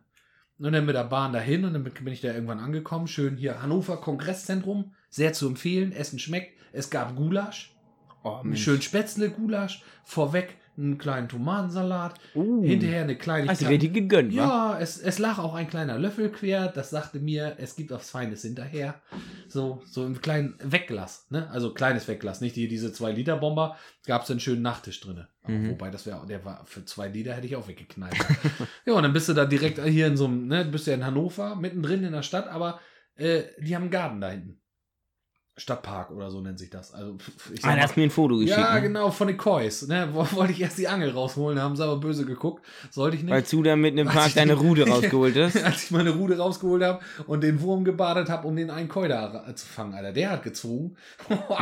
Und dann mit der Bahn dahin und dann bin ich da irgendwann angekommen. Schön hier Hannover Kongresszentrum, sehr zu empfehlen. Essen schmeckt. Es gab Gulasch, Oh, einen schönen Spätzle-Gulasch. Vorweg einen kleinen Tomatensalat. Uh, Hinterher eine kleine. Hast richtig gegönnt, wa? Ja, es, es lag auch ein kleiner Löffel quer. Das sagte mir, es gibt aufs Feines hinterher. So, so im kleinen Wegglas, ne? Also kleines Wegglas, nicht die, diese 2-Liter-Bomber. Gab es einen schönen Nachtisch drinne. Aber Mhm. Wobei, das wäre, der war für zwei Liter hätte ich auch weggeknallt. <laughs> ja, und dann bist du da direkt hier in so einem, ne, du bist ja in Hannover, mittendrin in der Stadt, aber äh, die haben einen Garten da hinten. Stadtpark oder so nennt sich das. Also, ich Ah, da hast du mir ein Foto geschickt. ja, ne? genau, von den Kois. Ne? <laughs> Wo- Wollte ich erst die Angel rausholen, haben sie aber böse geguckt. Sollte ich nicht. Weil du da mit einem <laughs> Park deine Rude <laughs> rausgeholt hast. Als ich meine Rude rausgeholt habe und den Wurm gebadet habe, um den einen Koi da ra- zu fangen, Alter. Der hat gezogen.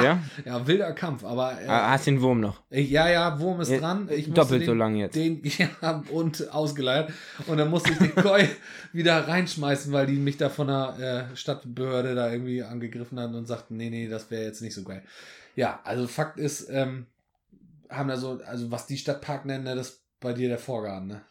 Ja? Ja, wilder Kampf, aber äh, Ah, Hast den Wurm noch? ich, ja, ja, Wurm ist Ja, dran. Ich Doppelt den, so lang jetzt. Den, ja, und ausgeleiert. Und dann musste ich den Koi wieder reinschmeißen, weil die mich da von der äh, Stadtbehörde da irgendwie angegriffen haben und sagten, nee, nee, das wäre jetzt nicht so geil. Ja, also Fakt ist, ähm, haben da so, also was die Stadtpark nennen, ne, das ist bei dir der Vorgarten, ne?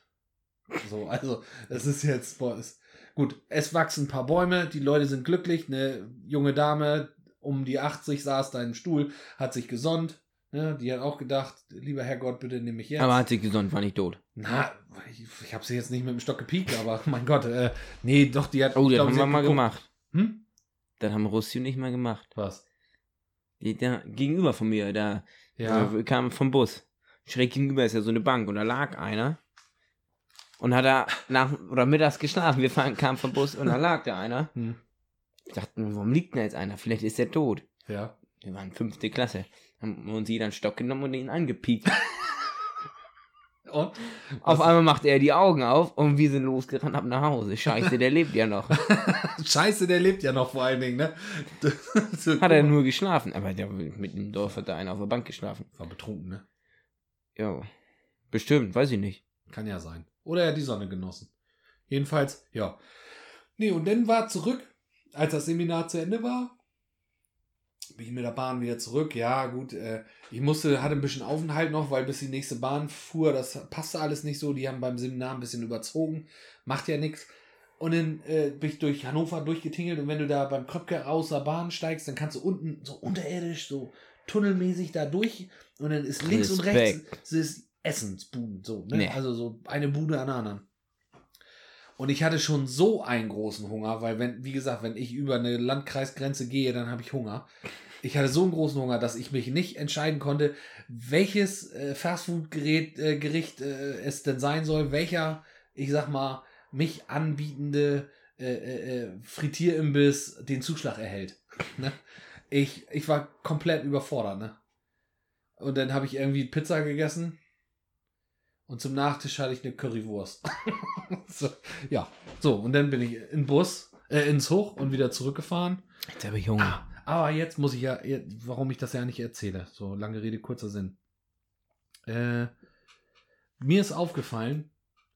So, also, das ist jetzt, boah, ist, gut, es wachsen ein paar Bäume, die Leute sind glücklich, eine junge Dame um die 80 saß da im Stuhl, hat sich gesonnt, ne, die hat auch gedacht, lieber Herrgott, bitte nimm mich jetzt. Aber hat sich gesund, war nicht tot. Na, ich, ich habe sie jetzt nicht mit dem Stock gepiekt, aber <laughs> mein Gott, äh, nee, doch, die hat. Oh, das haben wir mal geguckt. gemacht. Hm? Das haben Russi und ich mal gemacht. Was? Die, da gegenüber von mir, da Ja. äh, kam vom Bus. Schräg gegenüber ist ja so eine Bank und da lag einer. Und hat da nach oder mittags geschlafen. Wir fahren, kamen vom Bus und da lag da einer. <laughs> Hm. Ich dachte, warum liegt denn jetzt einer? Vielleicht ist der tot. Ja. Wir waren fünfte Klasse. Haben uns jeder einen Stock genommen und ihn angepiekt. <laughs> Und? Auf einmal macht er die Augen auf und wir sind losgerannt ab nach Hause. Scheiße, der lebt ja noch. <laughs> Scheiße, der lebt ja noch vor allen Dingen, ne? <laughs> Hat er nur geschlafen. Aber der, mit dem Dorf hat da einer auf der Bank geschlafen. War betrunken, ne? Ja. Bestimmt, weiß ich nicht. Kann ja sein. Oder er hat die Sonne genossen. Jedenfalls, ja. Nee, und dann war zurück, als das Seminar zu Ende war, bin ich mit der Bahn wieder zurück. Ja, gut, äh, ich musste, hatte ein bisschen Aufenthalt noch, weil bis die nächste Bahn fuhr, das passte alles nicht so. Die haben beim Seminar ein bisschen überzogen. Macht ja nichts. Und dann äh, bin ich durch Hannover durchgetingelt und wenn du da beim Kröpke raus der Bahn steigst, dann kannst du unten so unterirdisch, so tunnelmäßig da durch und dann ist links und rechts Respekt. es ist Essensbuden, so, ne? Nee. Also so eine Bude an der anderen. Und ich hatte schon so einen großen Hunger, weil wenn, wie gesagt, wenn ich über eine Landkreisgrenze gehe, dann habe ich Hunger. Ich hatte so einen großen Hunger, dass ich mich nicht entscheiden konnte, welches äh, Fastfood-Gerät, äh, Gericht äh, es denn sein soll, welcher, ich sag mal, mich anbietende äh, äh, äh, Frittierimbiss den Zuschlag erhält. Ne? Ich, ich war komplett überfordert, ne? Und dann habe ich irgendwie Pizza gegessen. Und zum Nachtisch hatte ich eine Currywurst. <laughs> so, ja, so, und dann bin ich in Bus, äh, ins Hoch und wieder zurückgefahren. Jetzt habe ich Hunger. Ah, aber jetzt muss ich ja, warum ich das ja nicht erzähle. So, lange Rede, kurzer Sinn. Äh, mir ist aufgefallen,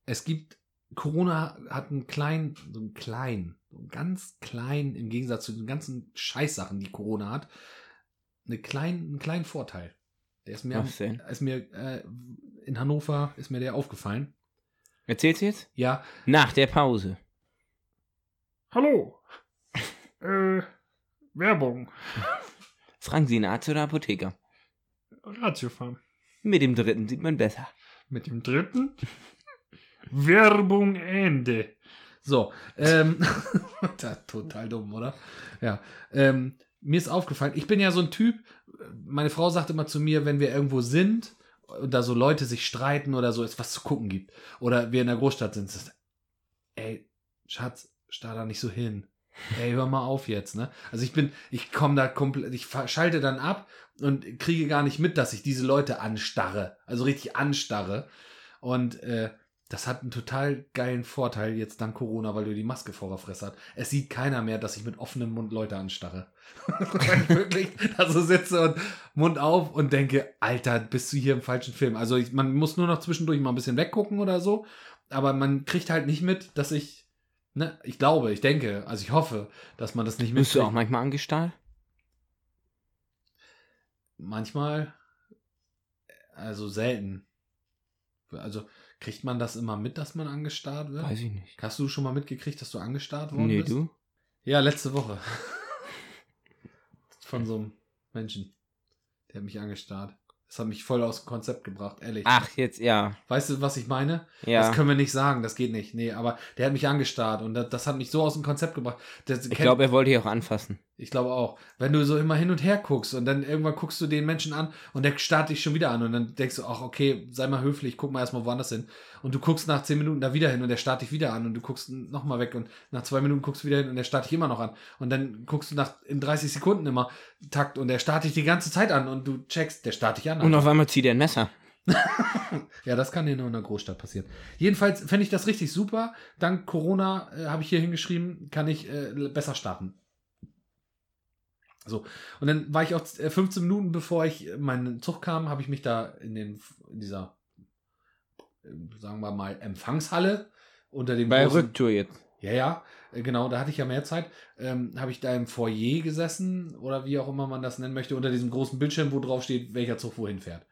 es gibt, Corona hat einen kleinen, so einen kleinen, so einen ganz kleinen, im Gegensatz zu den ganzen Scheißsachen, die Corona hat, eine kleinen, einen kleinen Vorteil. Der ist mir, ist mir äh, in Hannover ist mir der aufgefallen. Erzählst du jetzt? Ja, Nach der Pause. hallo. <laughs> äh, Werbung. <laughs> Frank Sinatra oder Apotheker. Ratiofarm. Mit dem dritten sieht man besser. Mit dem dritten. <laughs> Werbung Ende. So, ähm, total dumm, oder? Ja, ähm, mir ist aufgefallen, ich bin ja so ein Typ, meine Frau sagt immer zu mir, wenn wir irgendwo sind und da so Leute sich streiten oder so, es was zu gucken gibt, oder wir in der Großstadt sind, ist, ey, Schatz, starr da nicht so hin. Ey, hör mal auf jetzt, ne? Also ich bin, ich komme da komplett, ich schalte dann ab und kriege gar nicht mit, dass ich diese Leute anstarre. Also richtig anstarre. Und äh, das hat einen total geilen Vorteil jetzt dank Corona, weil du die Maske vor der Fresse hast. Es sieht keiner mehr, dass ich mit offenem Mund Leute anstarre. <laughs> weil ich wirklich da so sitze und Mund auf und denke, Alter, bist du hier im falschen Film. Also ich, man muss nur noch zwischendurch mal ein bisschen weggucken oder so. Aber man kriegt halt nicht mit, dass ich, ne, ich glaube, ich denke, also ich hoffe, dass man das nicht Bist du auch manchmal angestarrt? Manchmal, also selten. Also kriegt man das immer mit, dass man angestarrt wird? Weiß ich nicht. Hast du schon mal mitgekriegt, dass du angestarrt worden Nee, bist? du? Ja, letzte Woche. <laughs> Von so einem Menschen. Der hat mich angestarrt. Das hat mich voll aus dem Konzept gebracht, ehrlich. Ach, jetzt, ja. Weißt du, was ich meine? Ja. Das können wir nicht sagen, das geht nicht. Nee, aber der hat mich angestarrt und das, das hat mich so aus dem Konzept gebracht. Das, ich glaube, er wollte dich auch anfassen. Ich glaube auch. Wenn du so immer hin und her guckst und dann irgendwann guckst du den Menschen an und der starrt dich schon wieder an und dann denkst du, ach okay, sei mal höflich, guck mal erstmal woanders hin. Und du guckst nach zehn Minuten da wieder hin und der starrt dich wieder an und du guckst nochmal weg und nach zwei Minuten guckst du wieder hin und der starrt dich immer noch an. Und dann guckst du nach in 30 Sekunden immer Takt und der starrt dich die ganze Zeit an und du checkst, der starrt dich an. Und auf einmal zieht er ein Messer. <laughs> Ja, das kann dir nur in einer Großstadt passieren. Jedenfalls fände ich das richtig super. Dank Corona äh, habe ich hier hingeschrieben, kann ich äh, besser starten. So, und dann war ich auch äh, 15 Minuten bevor ich äh, meinen Zug kam, habe ich mich da in, den, in dieser, äh, sagen wir mal, Empfangshalle unter dem Bei großen- Rücktour jetzt. ja, ja, äh, genau, da hatte ich ja mehr Zeit. Ähm, habe ich da im Foyer gesessen oder wie auch immer man das nennen möchte, unter diesem großen Bildschirm, wo drauf steht, welcher Zug wohin fährt.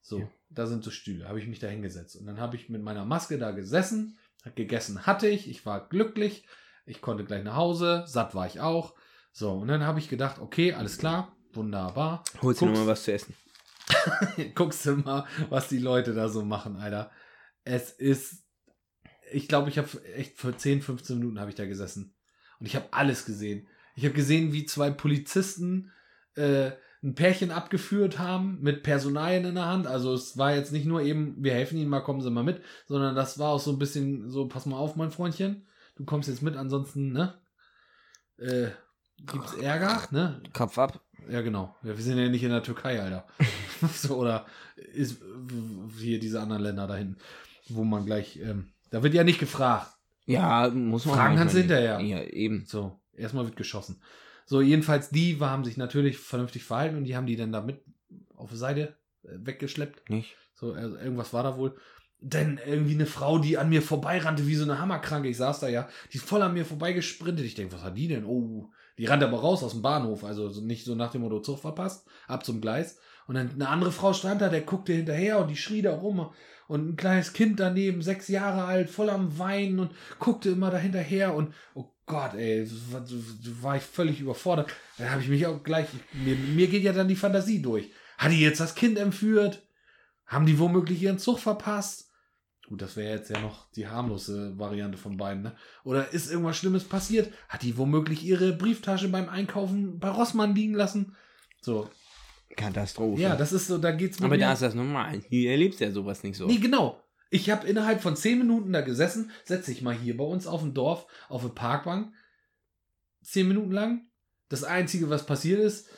So, Ja. da sind so Stühle, habe ich mich da hingesetzt. Und dann habe ich mit meiner Maske da gesessen, gegessen hatte ich, ich war glücklich, ich konnte gleich nach Hause, satt war ich auch. So, und dann habe ich gedacht, okay, alles klar, wunderbar. Holst du Guckst- noch mal was zu essen? <laughs> guckst du mal, was die Leute da so machen, Alter. Es ist, ich glaube, ich habe echt für 10, 15 Minuten habe ich da gesessen. Und ich habe alles gesehen. Ich habe gesehen, wie zwei Polizisten äh, ein Pärchen abgeführt haben mit Personalien in der Hand. Also es war jetzt nicht nur eben, wir helfen Ihnen mal, kommen Sie mal mit, sondern das war auch so ein bisschen so, pass mal auf, mein Freundchen, du kommst jetzt mit, ansonsten, ne? Äh, gibt's Ärger, ne? Kopf ab. Ja, genau. Ja, wir sind ja nicht in der Türkei, Alter. <laughs> <laughs> so, oder ist hier diese anderen Länder da hinten, wo man gleich, ähm, da wird ja nicht gefragt. Ja, muss man. Fragen kannst du hinterher. Ja, eben. So, erstmal wird geschossen. So, jedenfalls, die haben sich natürlich vernünftig verhalten und die haben die dann da mit auf die Seite äh, weggeschleppt. Nicht? So, also irgendwas war da wohl. Denn irgendwie eine Frau, die an mir vorbeirannte, wie so eine Hammerkranke. Ich saß da ja, die ist voll an mir vorbeigesprintet. Ich denke, was hat die denn? Oh, die rannte aber raus aus dem Bahnhof. Also so nicht so nach dem Motto Zug verpasst, ab zum Gleis. Und dann eine andere Frau stand da, der guckte hinterher und die schrie da rum. Und ein kleines Kind daneben, sechs Jahre alt, voll am Weinen und guckte immer da hinterher. Und oh Gott, ey, war, ich völlig überfordert. Da habe ich mich auch gleich, mir, mir geht ja dann die Fantasie durch. Hat die jetzt das Kind entführt? Haben die womöglich ihren Zug verpasst? Gut, das wäre jetzt ja noch die harmlose Variante von beiden, ne? Oder ist irgendwas Schlimmes passiert? Hat die womöglich ihre Brieftasche beim Einkaufen bei Rossmann liegen lassen? So, Katastrophe. ja, das ist so, da geht's mit Aber mir- da ist das normal. Hier erlebst du ja sowas nicht so. Nee, genau. Ich habe innerhalb von zehn Minuten da gesessen, setze ich mal hier bei uns auf dem Dorf auf eine Parkbank. Zehn Minuten lang. Das Einzige, was passiert ist,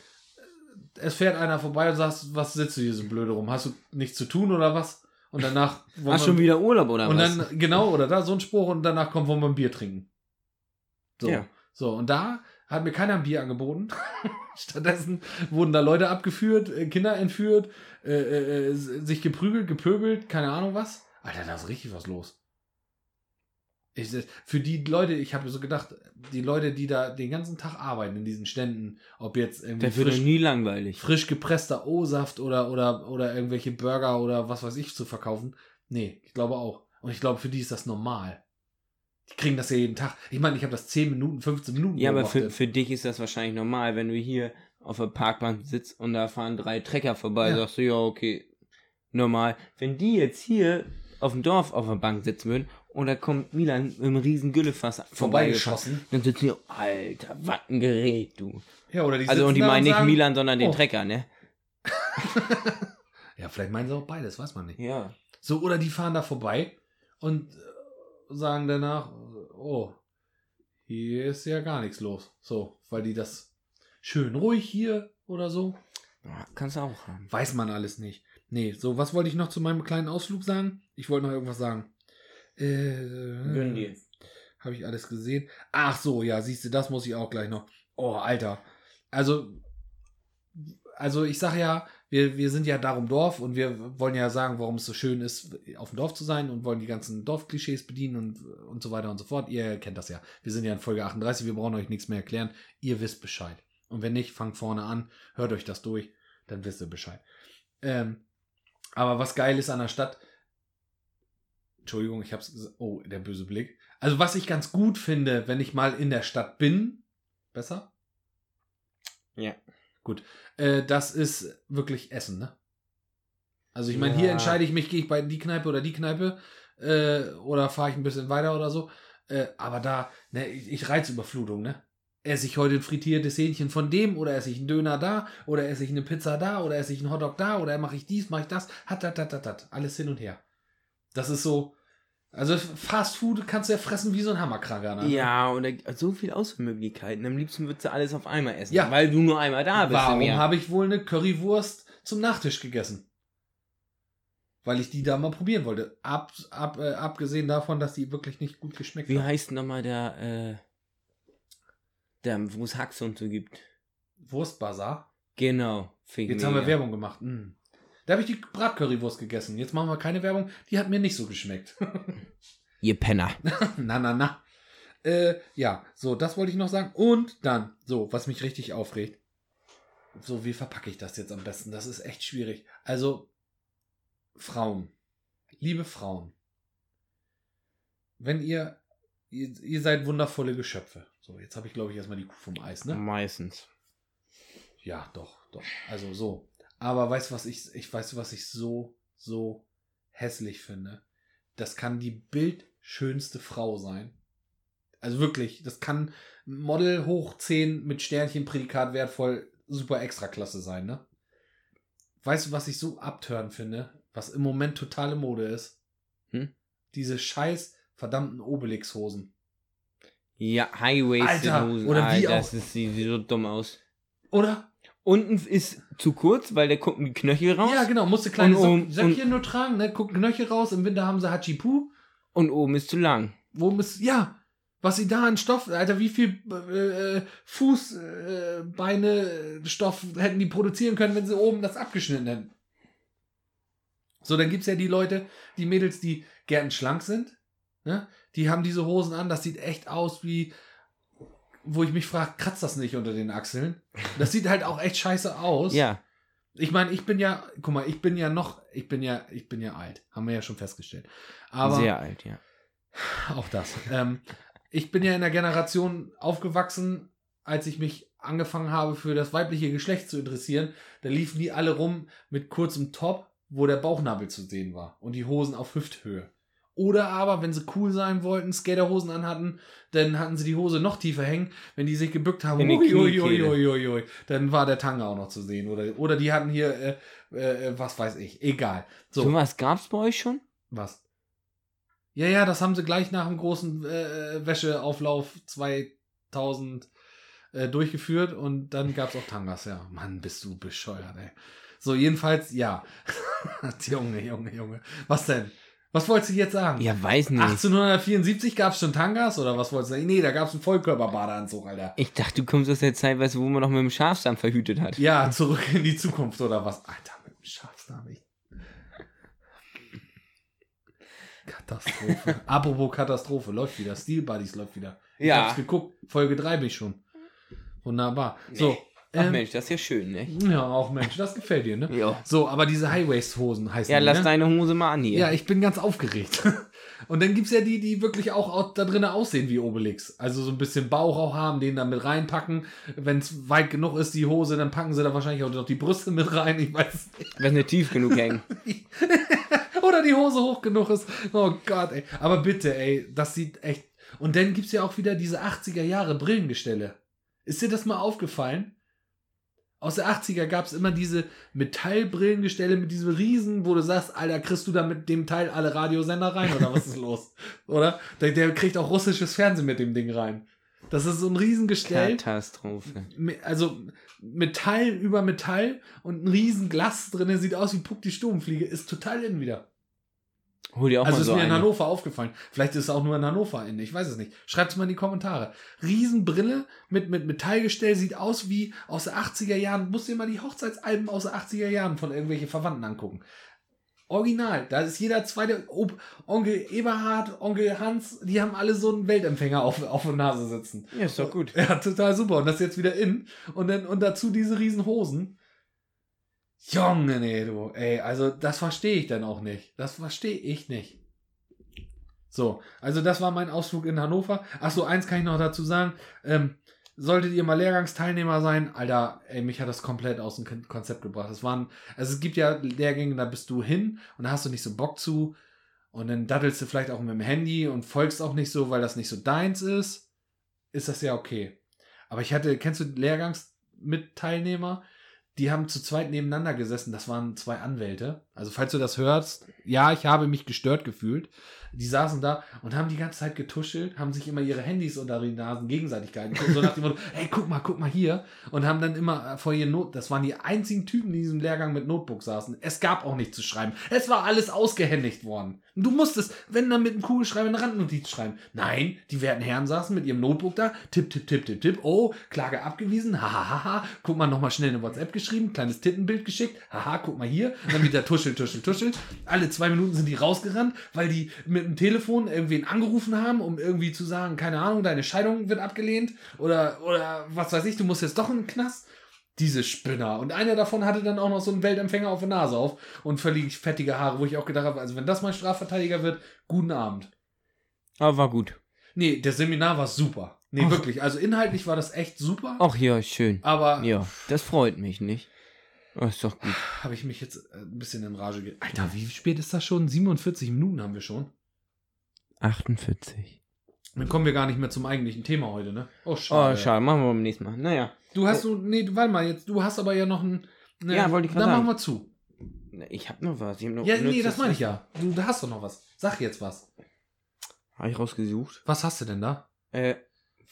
es fährt einer vorbei und sagt, was sitzt du hier so blöde rum? Hast du nichts zu tun oder was? Und danach. wir- schon wieder Urlaub oder und was? dann, genau, oder da so ein Spruch und danach kommt, wollen wir ein Bier trinken. So. Ja. So, und da hat mir keiner ein Bier angeboten. <laughs> Stattdessen wurden da Leute abgeführt, äh, Kinder entführt, äh, äh, äh, sich geprügelt, gepöbelt, keine Ahnung was. Alter, da ist richtig was los. Ich, für die Leute, ich habe so gedacht, die Leute, die da den ganzen Tag arbeiten in diesen Ständen, ob jetzt irgendwie Der frisch, nie langweilig. frisch gepresster O-Saft oder, oder, oder irgendwelche Burger oder was weiß ich zu verkaufen. Nee, ich glaube auch. Und ich glaube, für die ist das normal. Die kriegen das ja jeden Tag. Ich meine, ich habe das 10 Minuten, 15 Minuten Ja, aber für, für dich ist das wahrscheinlich normal, wenn du hier auf der Parkbank sitzt und da fahren drei Trecker vorbei, Ja. sagst du, ja, okay, normal. Wenn die jetzt hier auf dem Dorf auf der Bank sitzen würden und da kommt Milan mit einem riesen Güllefass vorbeigeschossen, dann sitzen die, Alter, was ein Gerät, du. Ja, oder die Also, und die meinen nicht sagen- Milan, sondern den oh. Trecker, ne? <laughs> Ja, vielleicht meinen sie auch beides, weiß man nicht. Ja. So, oder die fahren da vorbei und äh, sagen danach, oh, hier ist ja gar nichts los. So, weil die das schön ruhig hier oder so. Ja, Kannst du auch haben. Weiß man alles nicht. Nee, so, was wollte ich noch zu meinem kleinen Ausflug sagen? Ich wollte noch irgendwas sagen. Äh, Habe ich alles gesehen? Ach so, ja, siehst du, das muss ich auch gleich noch. Oh, Alter. Also, also ich sage ja, wir, wir sind ja darum Dorf und wir wollen ja sagen, warum es so schön ist, auf dem Dorf zu sein und wollen die ganzen Dorfklischees bedienen und, und so weiter und so fort. Ihr kennt das ja. Wir sind ja in Folge 38, wir brauchen euch nichts mehr erklären. Ihr wisst Bescheid. Und wenn nicht, fangt vorne an, hört euch das durch, dann wisst ihr Bescheid. Ähm, aber was geil ist an der Stadt, Entschuldigung, ich hab's gesagt. Oh, der böse Blick. Also, was ich ganz gut finde, wenn ich mal in der Stadt bin, besser? Ja. Gut. Äh, das ist wirklich Essen, ne? Also, ich meine, hier Ja. entscheide ich mich, gehe ich bei die Kneipe oder die Kneipe äh, oder fahre ich ein bisschen weiter oder so. Äh, aber da, ne, ich, ich Reizüberflutung, ne? Esse ich heute ein frittiertes Hähnchen von dem oder esse ich einen Döner da oder esse ich eine Pizza da oder esse ich einen Hotdog da oder mache ich dies, mache ich das, hat, hat, hat, hat, hat, alles hin und her. Das ist so, also Fast Food kannst du ja fressen wie so ein Hammerkranker. Ne? Ja, und da, so viele Auswahlmöglichkeiten. Am liebsten würdest du alles auf einmal essen. Ja. Weil du nur einmal da bist. Warum habe ich wohl eine Currywurst zum Nachtisch gegessen? Weil ich die da mal probieren wollte. Ab, ab, äh, abgesehen davon, dass die wirklich nicht gut geschmeckt Wie hat. heißt nochmal der, äh, der, wo es Haxe und so gibt? Wurstbazar. Genau. Jetzt haben wir Werbung gemacht. Mm. Da habe ich die Bratcurrywurst gegessen. Jetzt machen wir keine Werbung. Die hat mir nicht so geschmeckt. <laughs> Ihr Penner. <laughs> na, na, na. Äh, ja, so, das wollte ich noch sagen. Und dann, so, was mich richtig aufregt. So, wie verpacke ich das jetzt am besten? Das ist echt schwierig. Also, Frauen. Liebe Frauen. Wenn ihr, ihr, ihr seid wundervolle Geschöpfe. So, jetzt habe ich, glaube ich, erstmal die Kuh vom Eis, ne? Meistens. Ja, doch, doch. Also so. Aber weißt du, was ich, ich weiß, was ich so, so hässlich finde? Das kann die bildschönste Frau sein. Also wirklich, das kann Model hoch 10 mit Sternchen, Prädikat wertvoll, super Extraklasse sein, ne? Weißt du, was ich so abtören finde? Was im Moment totale Mode ist? Hm? Diese scheiß verdammten Obelix-Hosen. Ja, Highways Alter, Hosen. oder wie Alter, auch- das sieht so dumm aus. Oder? Unten ist zu kurz, weil der gucken die Knöchel raus. Ja, genau, musste kleine Und oben- Sock Söckchen nur tragen, ne? Gucken Knöchel raus, im Winter haben sie Hachipu. Und oben ist zu lang. Wo ist, ja, was sie da an Stoff, Alter, wie viel äh, äh, Fuß, äh, Beine, Stoff hätten die produzieren können, wenn sie oben das abgeschnitten hätten. So, dann gibt's ja die Leute, die Mädels, die gärtenschlank sind, ne? Die haben diese Hosen an, das sieht echt aus wie, wo ich mich frage, kratzt das nicht unter den Achseln? Das sieht halt auch echt scheiße aus. Ja. Ich meine, ich bin ja, guck mal, ich bin ja noch, ich bin ja, ich bin ja alt, haben wir ja schon festgestellt. Aber Sehr alt, ja. auch das. Ähm, ich bin ja in der Generation aufgewachsen, als ich mich angefangen habe, für das weibliche Geschlecht zu interessieren. Da liefen die alle rum mit kurzem Top, wo der Bauchnabel zu sehen war und die Hosen auf Hüfthöhe. Oder aber, wenn sie cool sein wollten, Skaterhosen anhatten, dann hatten sie die Hose noch tiefer hängen. Wenn die sich gebückt haben, ui, ui, ui, ui, dann war der Tanga auch noch zu sehen. Oder, oder die hatten hier, äh, äh, was weiß ich, egal. So, was gab's bei euch schon? was? Ja, ja, das haben sie gleich nach dem großen äh, Wäscheauflauf 2000 äh, durchgeführt und dann gab's auch Tangas, ja. Mann, bist du bescheuert, ey. So, jedenfalls, ja. <laughs> Junge, Junge, Junge. Was denn? Was wolltest du jetzt sagen? Ja, weiß nicht. 1874 gab es schon Tangas oder was wolltest du sagen? Nee, da gab es einen Vollkörperbadeanzug, Alter. Ich dachte, du kommst aus der Zeit, weißt du, wo man noch mit dem Schafsdarm verhütet hat. Ja, zurück in die Zukunft oder was? Alter, mit dem Schafsdarm. Ich. Katastrophe. <laughs> Apropos Katastrophe, läuft wieder. Steel Buddies läuft wieder. Ich Ja. hab's geguckt. Folge 3 bin ich schon. Wunderbar. So. Ach ähm, Mensch, das ist ja schön, ne? Ja, auch Mensch, das gefällt dir, ne? Ja. So, aber diese High-Waist-Hosen heißen Ja, die, lass ne? deine Hose mal an hier. Ja, ich bin ganz aufgeregt. <laughs> Und dann gibt's ja die, die wirklich auch, auch da drinnen aussehen wie Obelix. Also so ein bisschen Bauch auch haben, den dann mit reinpacken. Wenn es weit genug ist, die Hose, dann packen sie da wahrscheinlich auch noch die Brüste mit rein. Ich weiß es nicht. Wenn nicht tief genug hängen. <laughs> Oder die Hose hoch genug ist. Oh Gott, ey. Aber bitte, ey, das sieht echt. Und dann gibt's ja auch wieder diese 80er Jahre Brillengestelle. Ist dir das mal aufgefallen? Aus der 80er gab's immer diese Metallbrillengestelle mit diesem Riesen, wo du sagst, Alter, kriegst du da mit dem Teil alle Radiosender rein oder was ist los? <laughs> Oder? Der, der kriegt auch russisches Fernsehen mit dem Ding rein. Das ist so ein Riesengestell. Katastrophe. Also Metall über Metall und ein riesen Glas drin, sieht aus wie Puck die Sturmfliege, ist total in wieder. Hol dir auch Also mal ist so mir in eine. Hannover aufgefallen. Vielleicht ist es auch nur in Hannover in, ich weiß es nicht. Schreibt es mal in die Kommentare. Riesenbrille mit, mit Metallgestell, sieht aus wie aus den 80er Jahren. Musst dir mal die Hochzeitsalben aus den 80er Jahren von irgendwelchen Verwandten angucken. Original, da ist jeder zweite Ob Onkel Eberhard, Onkel Hans, die haben alle so einen Weltempfänger auf, auf der Nase sitzen. Ja, ist doch gut. Ja, total super. Und das jetzt wieder in. Und dann, und dazu diese riesen Hosen. Junge, nee, du. Ey, also das verstehe ich dann auch nicht. Das verstehe ich nicht. So, also das war mein Ausflug in Hannover. Ach so, eins kann ich noch dazu sagen. Ähm, solltet ihr mal Lehrgangsteilnehmer sein, Alter, ey, mich hat das komplett aus dem Kon- Konzept gebracht. Es waren, also es gibt ja Lehrgänge, da bist du hin und da hast du nicht so Bock zu. Und dann daddelst du vielleicht auch mit dem Handy und folgst auch nicht so, weil das nicht so deins ist. Ist das ja okay. Aber ich hatte, kennst du Lehrgangsmitteilnehmer? Die haben zu zweit nebeneinander gesessen. Das waren zwei Anwälte. Also, falls du das hörst, ja, ich habe mich gestört gefühlt. Die saßen da und haben die ganze Zeit getuschelt, haben sich immer ihre Handys unter die Nasen gegenseitig gehalten. So nach dem Motto, <laughs> hey, guck mal, guck mal hier. Und haben dann immer vor ihren Not, das waren die einzigen Typen, die in diesem Lehrgang mit Notebook saßen. Es gab auch nichts zu schreiben. Es war alles ausgehändigt worden. Und du musstest, wenn dann mit einem Kugelschreiber eine Randnotiz schreiben. Nein, die werten Herren saßen mit ihrem Notebook da. Tipp, tipp, tipp, tipp, tipp. Oh, Klage abgewiesen. Hahaha. Ha, ha. Guck mal, nochmal schnell eine WhatsApp geschrieben. Kleines Tittenbild geschickt. Haha, guck mal hier. Und dann wieder tuschel, tuschel, tuschel. Alle zwei Minuten sind die rausgerannt, weil die mit dem Telefon irgendwen angerufen haben, um irgendwie zu sagen, keine Ahnung, deine Scheidung wird abgelehnt. Oder, oder was weiß ich, du musst jetzt doch in den Knast. Diese Spinner. Und einer davon hatte dann auch noch so einen Weltempfänger auf der Nase auf und völlig fettige Haare, wo ich auch gedacht habe, also wenn das mein Strafverteidiger wird, guten Abend. Aber war gut. Nee, das Seminar war super. Nee, Ach. wirklich. Also inhaltlich war das echt super. Ach ja, schön. Aber Ja, das freut mich nicht. Oh, ist doch gut. habe ich mich jetzt ein bisschen in Rage ge... Alter, wie spät ist das schon? 47 Minuten haben wir schon. 48. Dann kommen wir gar nicht mehr zum eigentlichen Thema heute, ne? Oh, schade. Oh, schade. Machen wir beim nächsten Mal. Naja. Du hast so, nee, warte mal, jetzt, du hast aber ja noch ein. Ne, Ja, wollte ich Dann gerade machen sagen. wir zu. Ich hab noch was. Ich hab noch Ja, nee, das meine ich ja. Du, da hast doch noch was. Sag jetzt was. Hab ich rausgesucht. Was hast du denn da? Äh,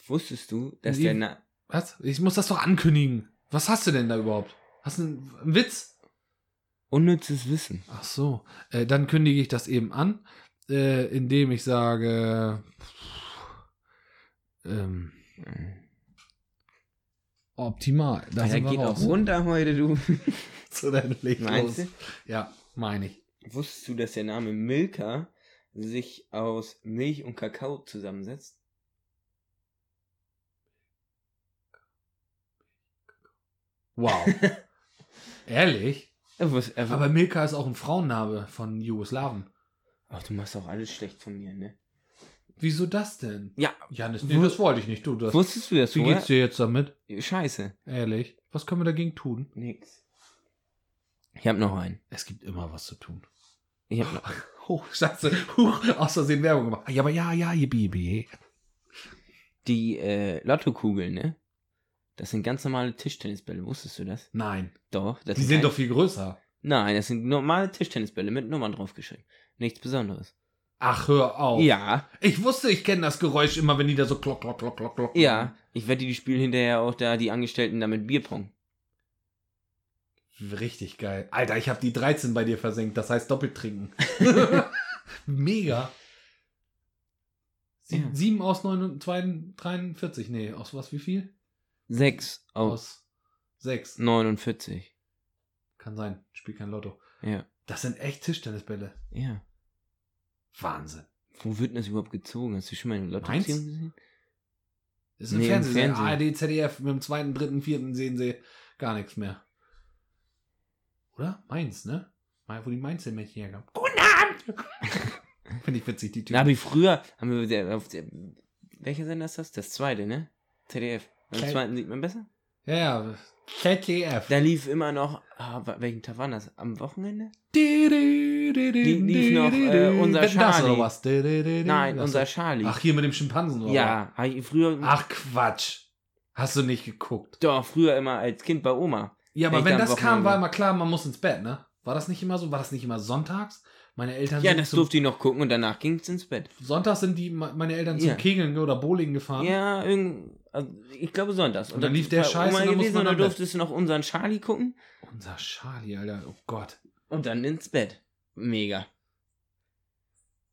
wusstest du, dass Wie- der Na Was? Ich muss das doch ankündigen. Was hast du denn da überhaupt? Hast du einen, einen Witz? unnützes Wissen? Ach so. Äh, dann kündige ich das eben an, äh, indem ich sage. Ähm, optimal. Da wir geht auch runter heute, du. <laughs> So, dann leg Meinst los. du? Ja, meine ich. Wusstest du, dass der Name Milka sich aus Milch und Kakao zusammensetzt? Wow. <laughs> Ehrlich? Er er- Aber Milka ist auch ein Frauenname von Jugoslawen. Ach, du machst auch alles schlecht von mir, ne? Wieso das denn? Ja. Janis, nee, das wollte ich nicht. Du, das. Wusstest du das Wie geht's dir jetzt damit? Scheiße. Ehrlich? Was können wir dagegen tun? Nix. Ich hab noch einen. Es gibt immer was zu tun. Ich hab noch <laughs> Huch, scheiße. Huch, aus Versehen Werbung gemacht. Ja, aber ja, ja, ihr Baby. Die äh, Lottokugeln, ne? Das sind ganz normale Tischtennisbälle. Wusstest du das? Nein. Doch. Das Die sind kein- doch viel größer. Nein, das sind normale Tischtennisbälle mit Nummern draufgeschrieben. Nichts Besonderes. Ach, hör auf. Ja, Ich wusste, ich kenne das Geräusch immer, wenn die da so klock, klock, klock, klock, klock. ja. Ich wette, die spielen hinterher auch da die Angestellten damit Bierpong. Richtig geil. Alter, ich habe die 13 bei dir versenkt. Das heißt doppelt trinken. <laughs> Mega. Sie, Ja. 7 aus 9, 43, nee, aus was, wie viel? 6 aus Aus 6. 49. Kann sein, spiel kein Lotto. Ja. Das sind echt Tischtennisbälle. Ja. Wahnsinn. Wo wird denn das überhaupt gezogen? Hast du schon mal eine Lottoziehung gesehen? Das ist ein Nee, im Fernsehen. Fernsehen. ARD, ZDF, mit dem zweiten, dritten, vierten sehen sie gar nichts mehr. Oder? Mainz, ne? Mal, wo die Mainzer Mädchen herkamen. Guten Abend! <laughs> Finde ich witzig, die Typen. Na, wie früher haben wir auf der, welcher Sender ist das? Das zweite, ne? ZDF. Beim zweiten sieht man besser. Ja, ja. ZDF. Da lief immer noch, ah, welchen Tag war das? Am Wochenende? Die lief noch, äh, unser Das Charlie. oder was? Nein, unser Charlie. Ach, hier mit dem Schimpansen, oder? ja, hab ich früher, Ach, Quatsch. Hast du nicht geguckt? doch, früher immer als Kind bei Oma. Ja, aber wenn am das kam, Wochenende. war immer klar, man muss ins Bett, ne? War das nicht immer so? War das nicht immer sonntags? Meine Eltern Ja, das durfte ich noch gucken und danach ging's ins Bett. Sonntags sind die, meine Eltern zum Ja. Kegeln oder Bowling gefahren. Ja, irgend, also ich glaube sonntags. Und dann lief der Scheiß Oma und dann gewesen und dann durftest du noch unseren Charlie gucken Unser Charlie, Alter. Oh Gott. und dann ins Bett. Mega.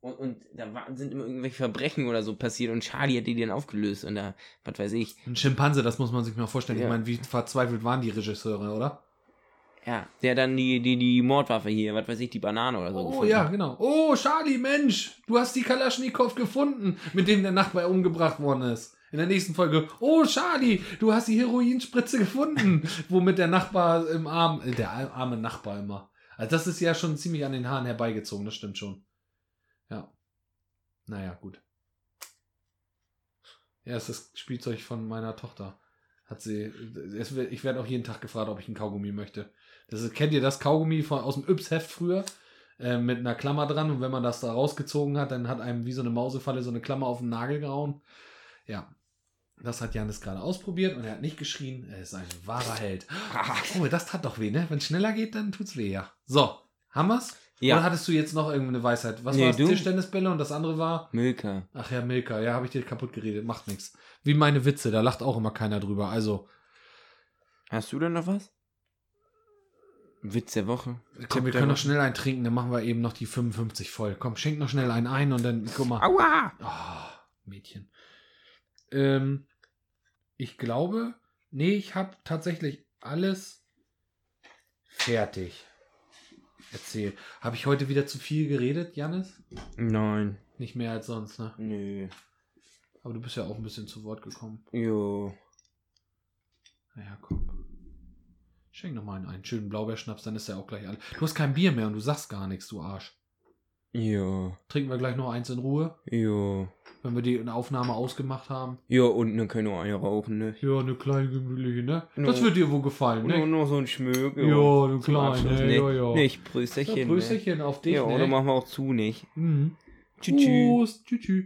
Und, und da war, sind immer irgendwelche Verbrechen oder so passiert und Charlie hat die dann aufgelöst und da, was weiß ich. Ein Schimpanse, das muss man sich mal vorstellen. Ich Ja. meine, wie verzweifelt waren die Regisseure, oder? Ja, der dann die, die, die Mordwaffe hier, was weiß ich, die Banane oder so Oh gefunden ja, genau. Oh, Charlie, Mensch, du hast die Kalaschnikow gefunden, mit dem der Nachbar umgebracht worden ist. In der nächsten Folge, oh Charlie, du hast die Heroinspritze gefunden, <laughs> womit der Nachbar im Arm, äh, der arme Nachbar immer. Also das ist ja schon ziemlich an den Haaren herbeigezogen, das stimmt schon. Ja. Naja, gut. Ja, ist das Spielzeug von meiner Tochter. Hat sie, es, ich werde auch jeden Tag gefragt, ob ich ein Kaugummi möchte. Das ist, kennt ihr das Kaugummi von, aus dem Yps-Heft früher? Äh, mit einer Klammer dran und wenn man das da rausgezogen hat, dann hat einem wie so eine Mausefalle so eine Klammer auf den Nagel gehauen. Ja, das hat Janis gerade ausprobiert und er hat nicht geschrien. Er ist ein wahrer Held. <laughs> Oh, das tat doch weh, ne? Wenn es schneller geht, dann tut's weh, ja. So, haben wir's? Ja. Oder hattest du jetzt noch irgendeine Weisheit? Was Nee, war das? du? Tischtennisbälle und das andere war? Milka. Ach ja, Milka. Ja, habe ich dir kaputt geredet. Macht nichts. Wie meine Witze, da lacht auch immer keiner drüber. Also, Hast du denn noch was? Witz der Woche. komm, wir der können noch schnell einen trinken, dann machen wir eben noch die 55 voll. Komm, schenk noch schnell einen ein und dann, guck mal. Aua! Ah, Mädchen. Ähm, ich glaube, nee, ich habe tatsächlich alles fertig. Erzähl. Habe ich heute wieder zu viel geredet, Janis? Nein. Nicht mehr als sonst, ne? Nö. Aber du bist ja auch ein bisschen zu Wort gekommen. Jo. Naja, komm. Schenk noch mal einen, einen schönen Blaubeerschnaps, dann ist ja auch gleich alle. Du hast kein Bier mehr und du sagst gar nichts, du Arsch. Jo. Trinken wir gleich noch eins in Ruhe, Jo. wenn wir die Aufnahme ausgemacht haben. Jo, und dann können wir eine rauchen, ne? Ja, eine kleine gemütliche, ne? No. Das wird dir wohl gefallen, Nur, ne? nur so ein Schmög. Ja, du Zum kleine, ne? Ja, ja. Nicht, Ja, Prösterchen. Prösterchen auf Ne? dich, Ja, ne? oder machen wir auch zu, nicht? Mhm. Tschüss. Tschüss. tschüss.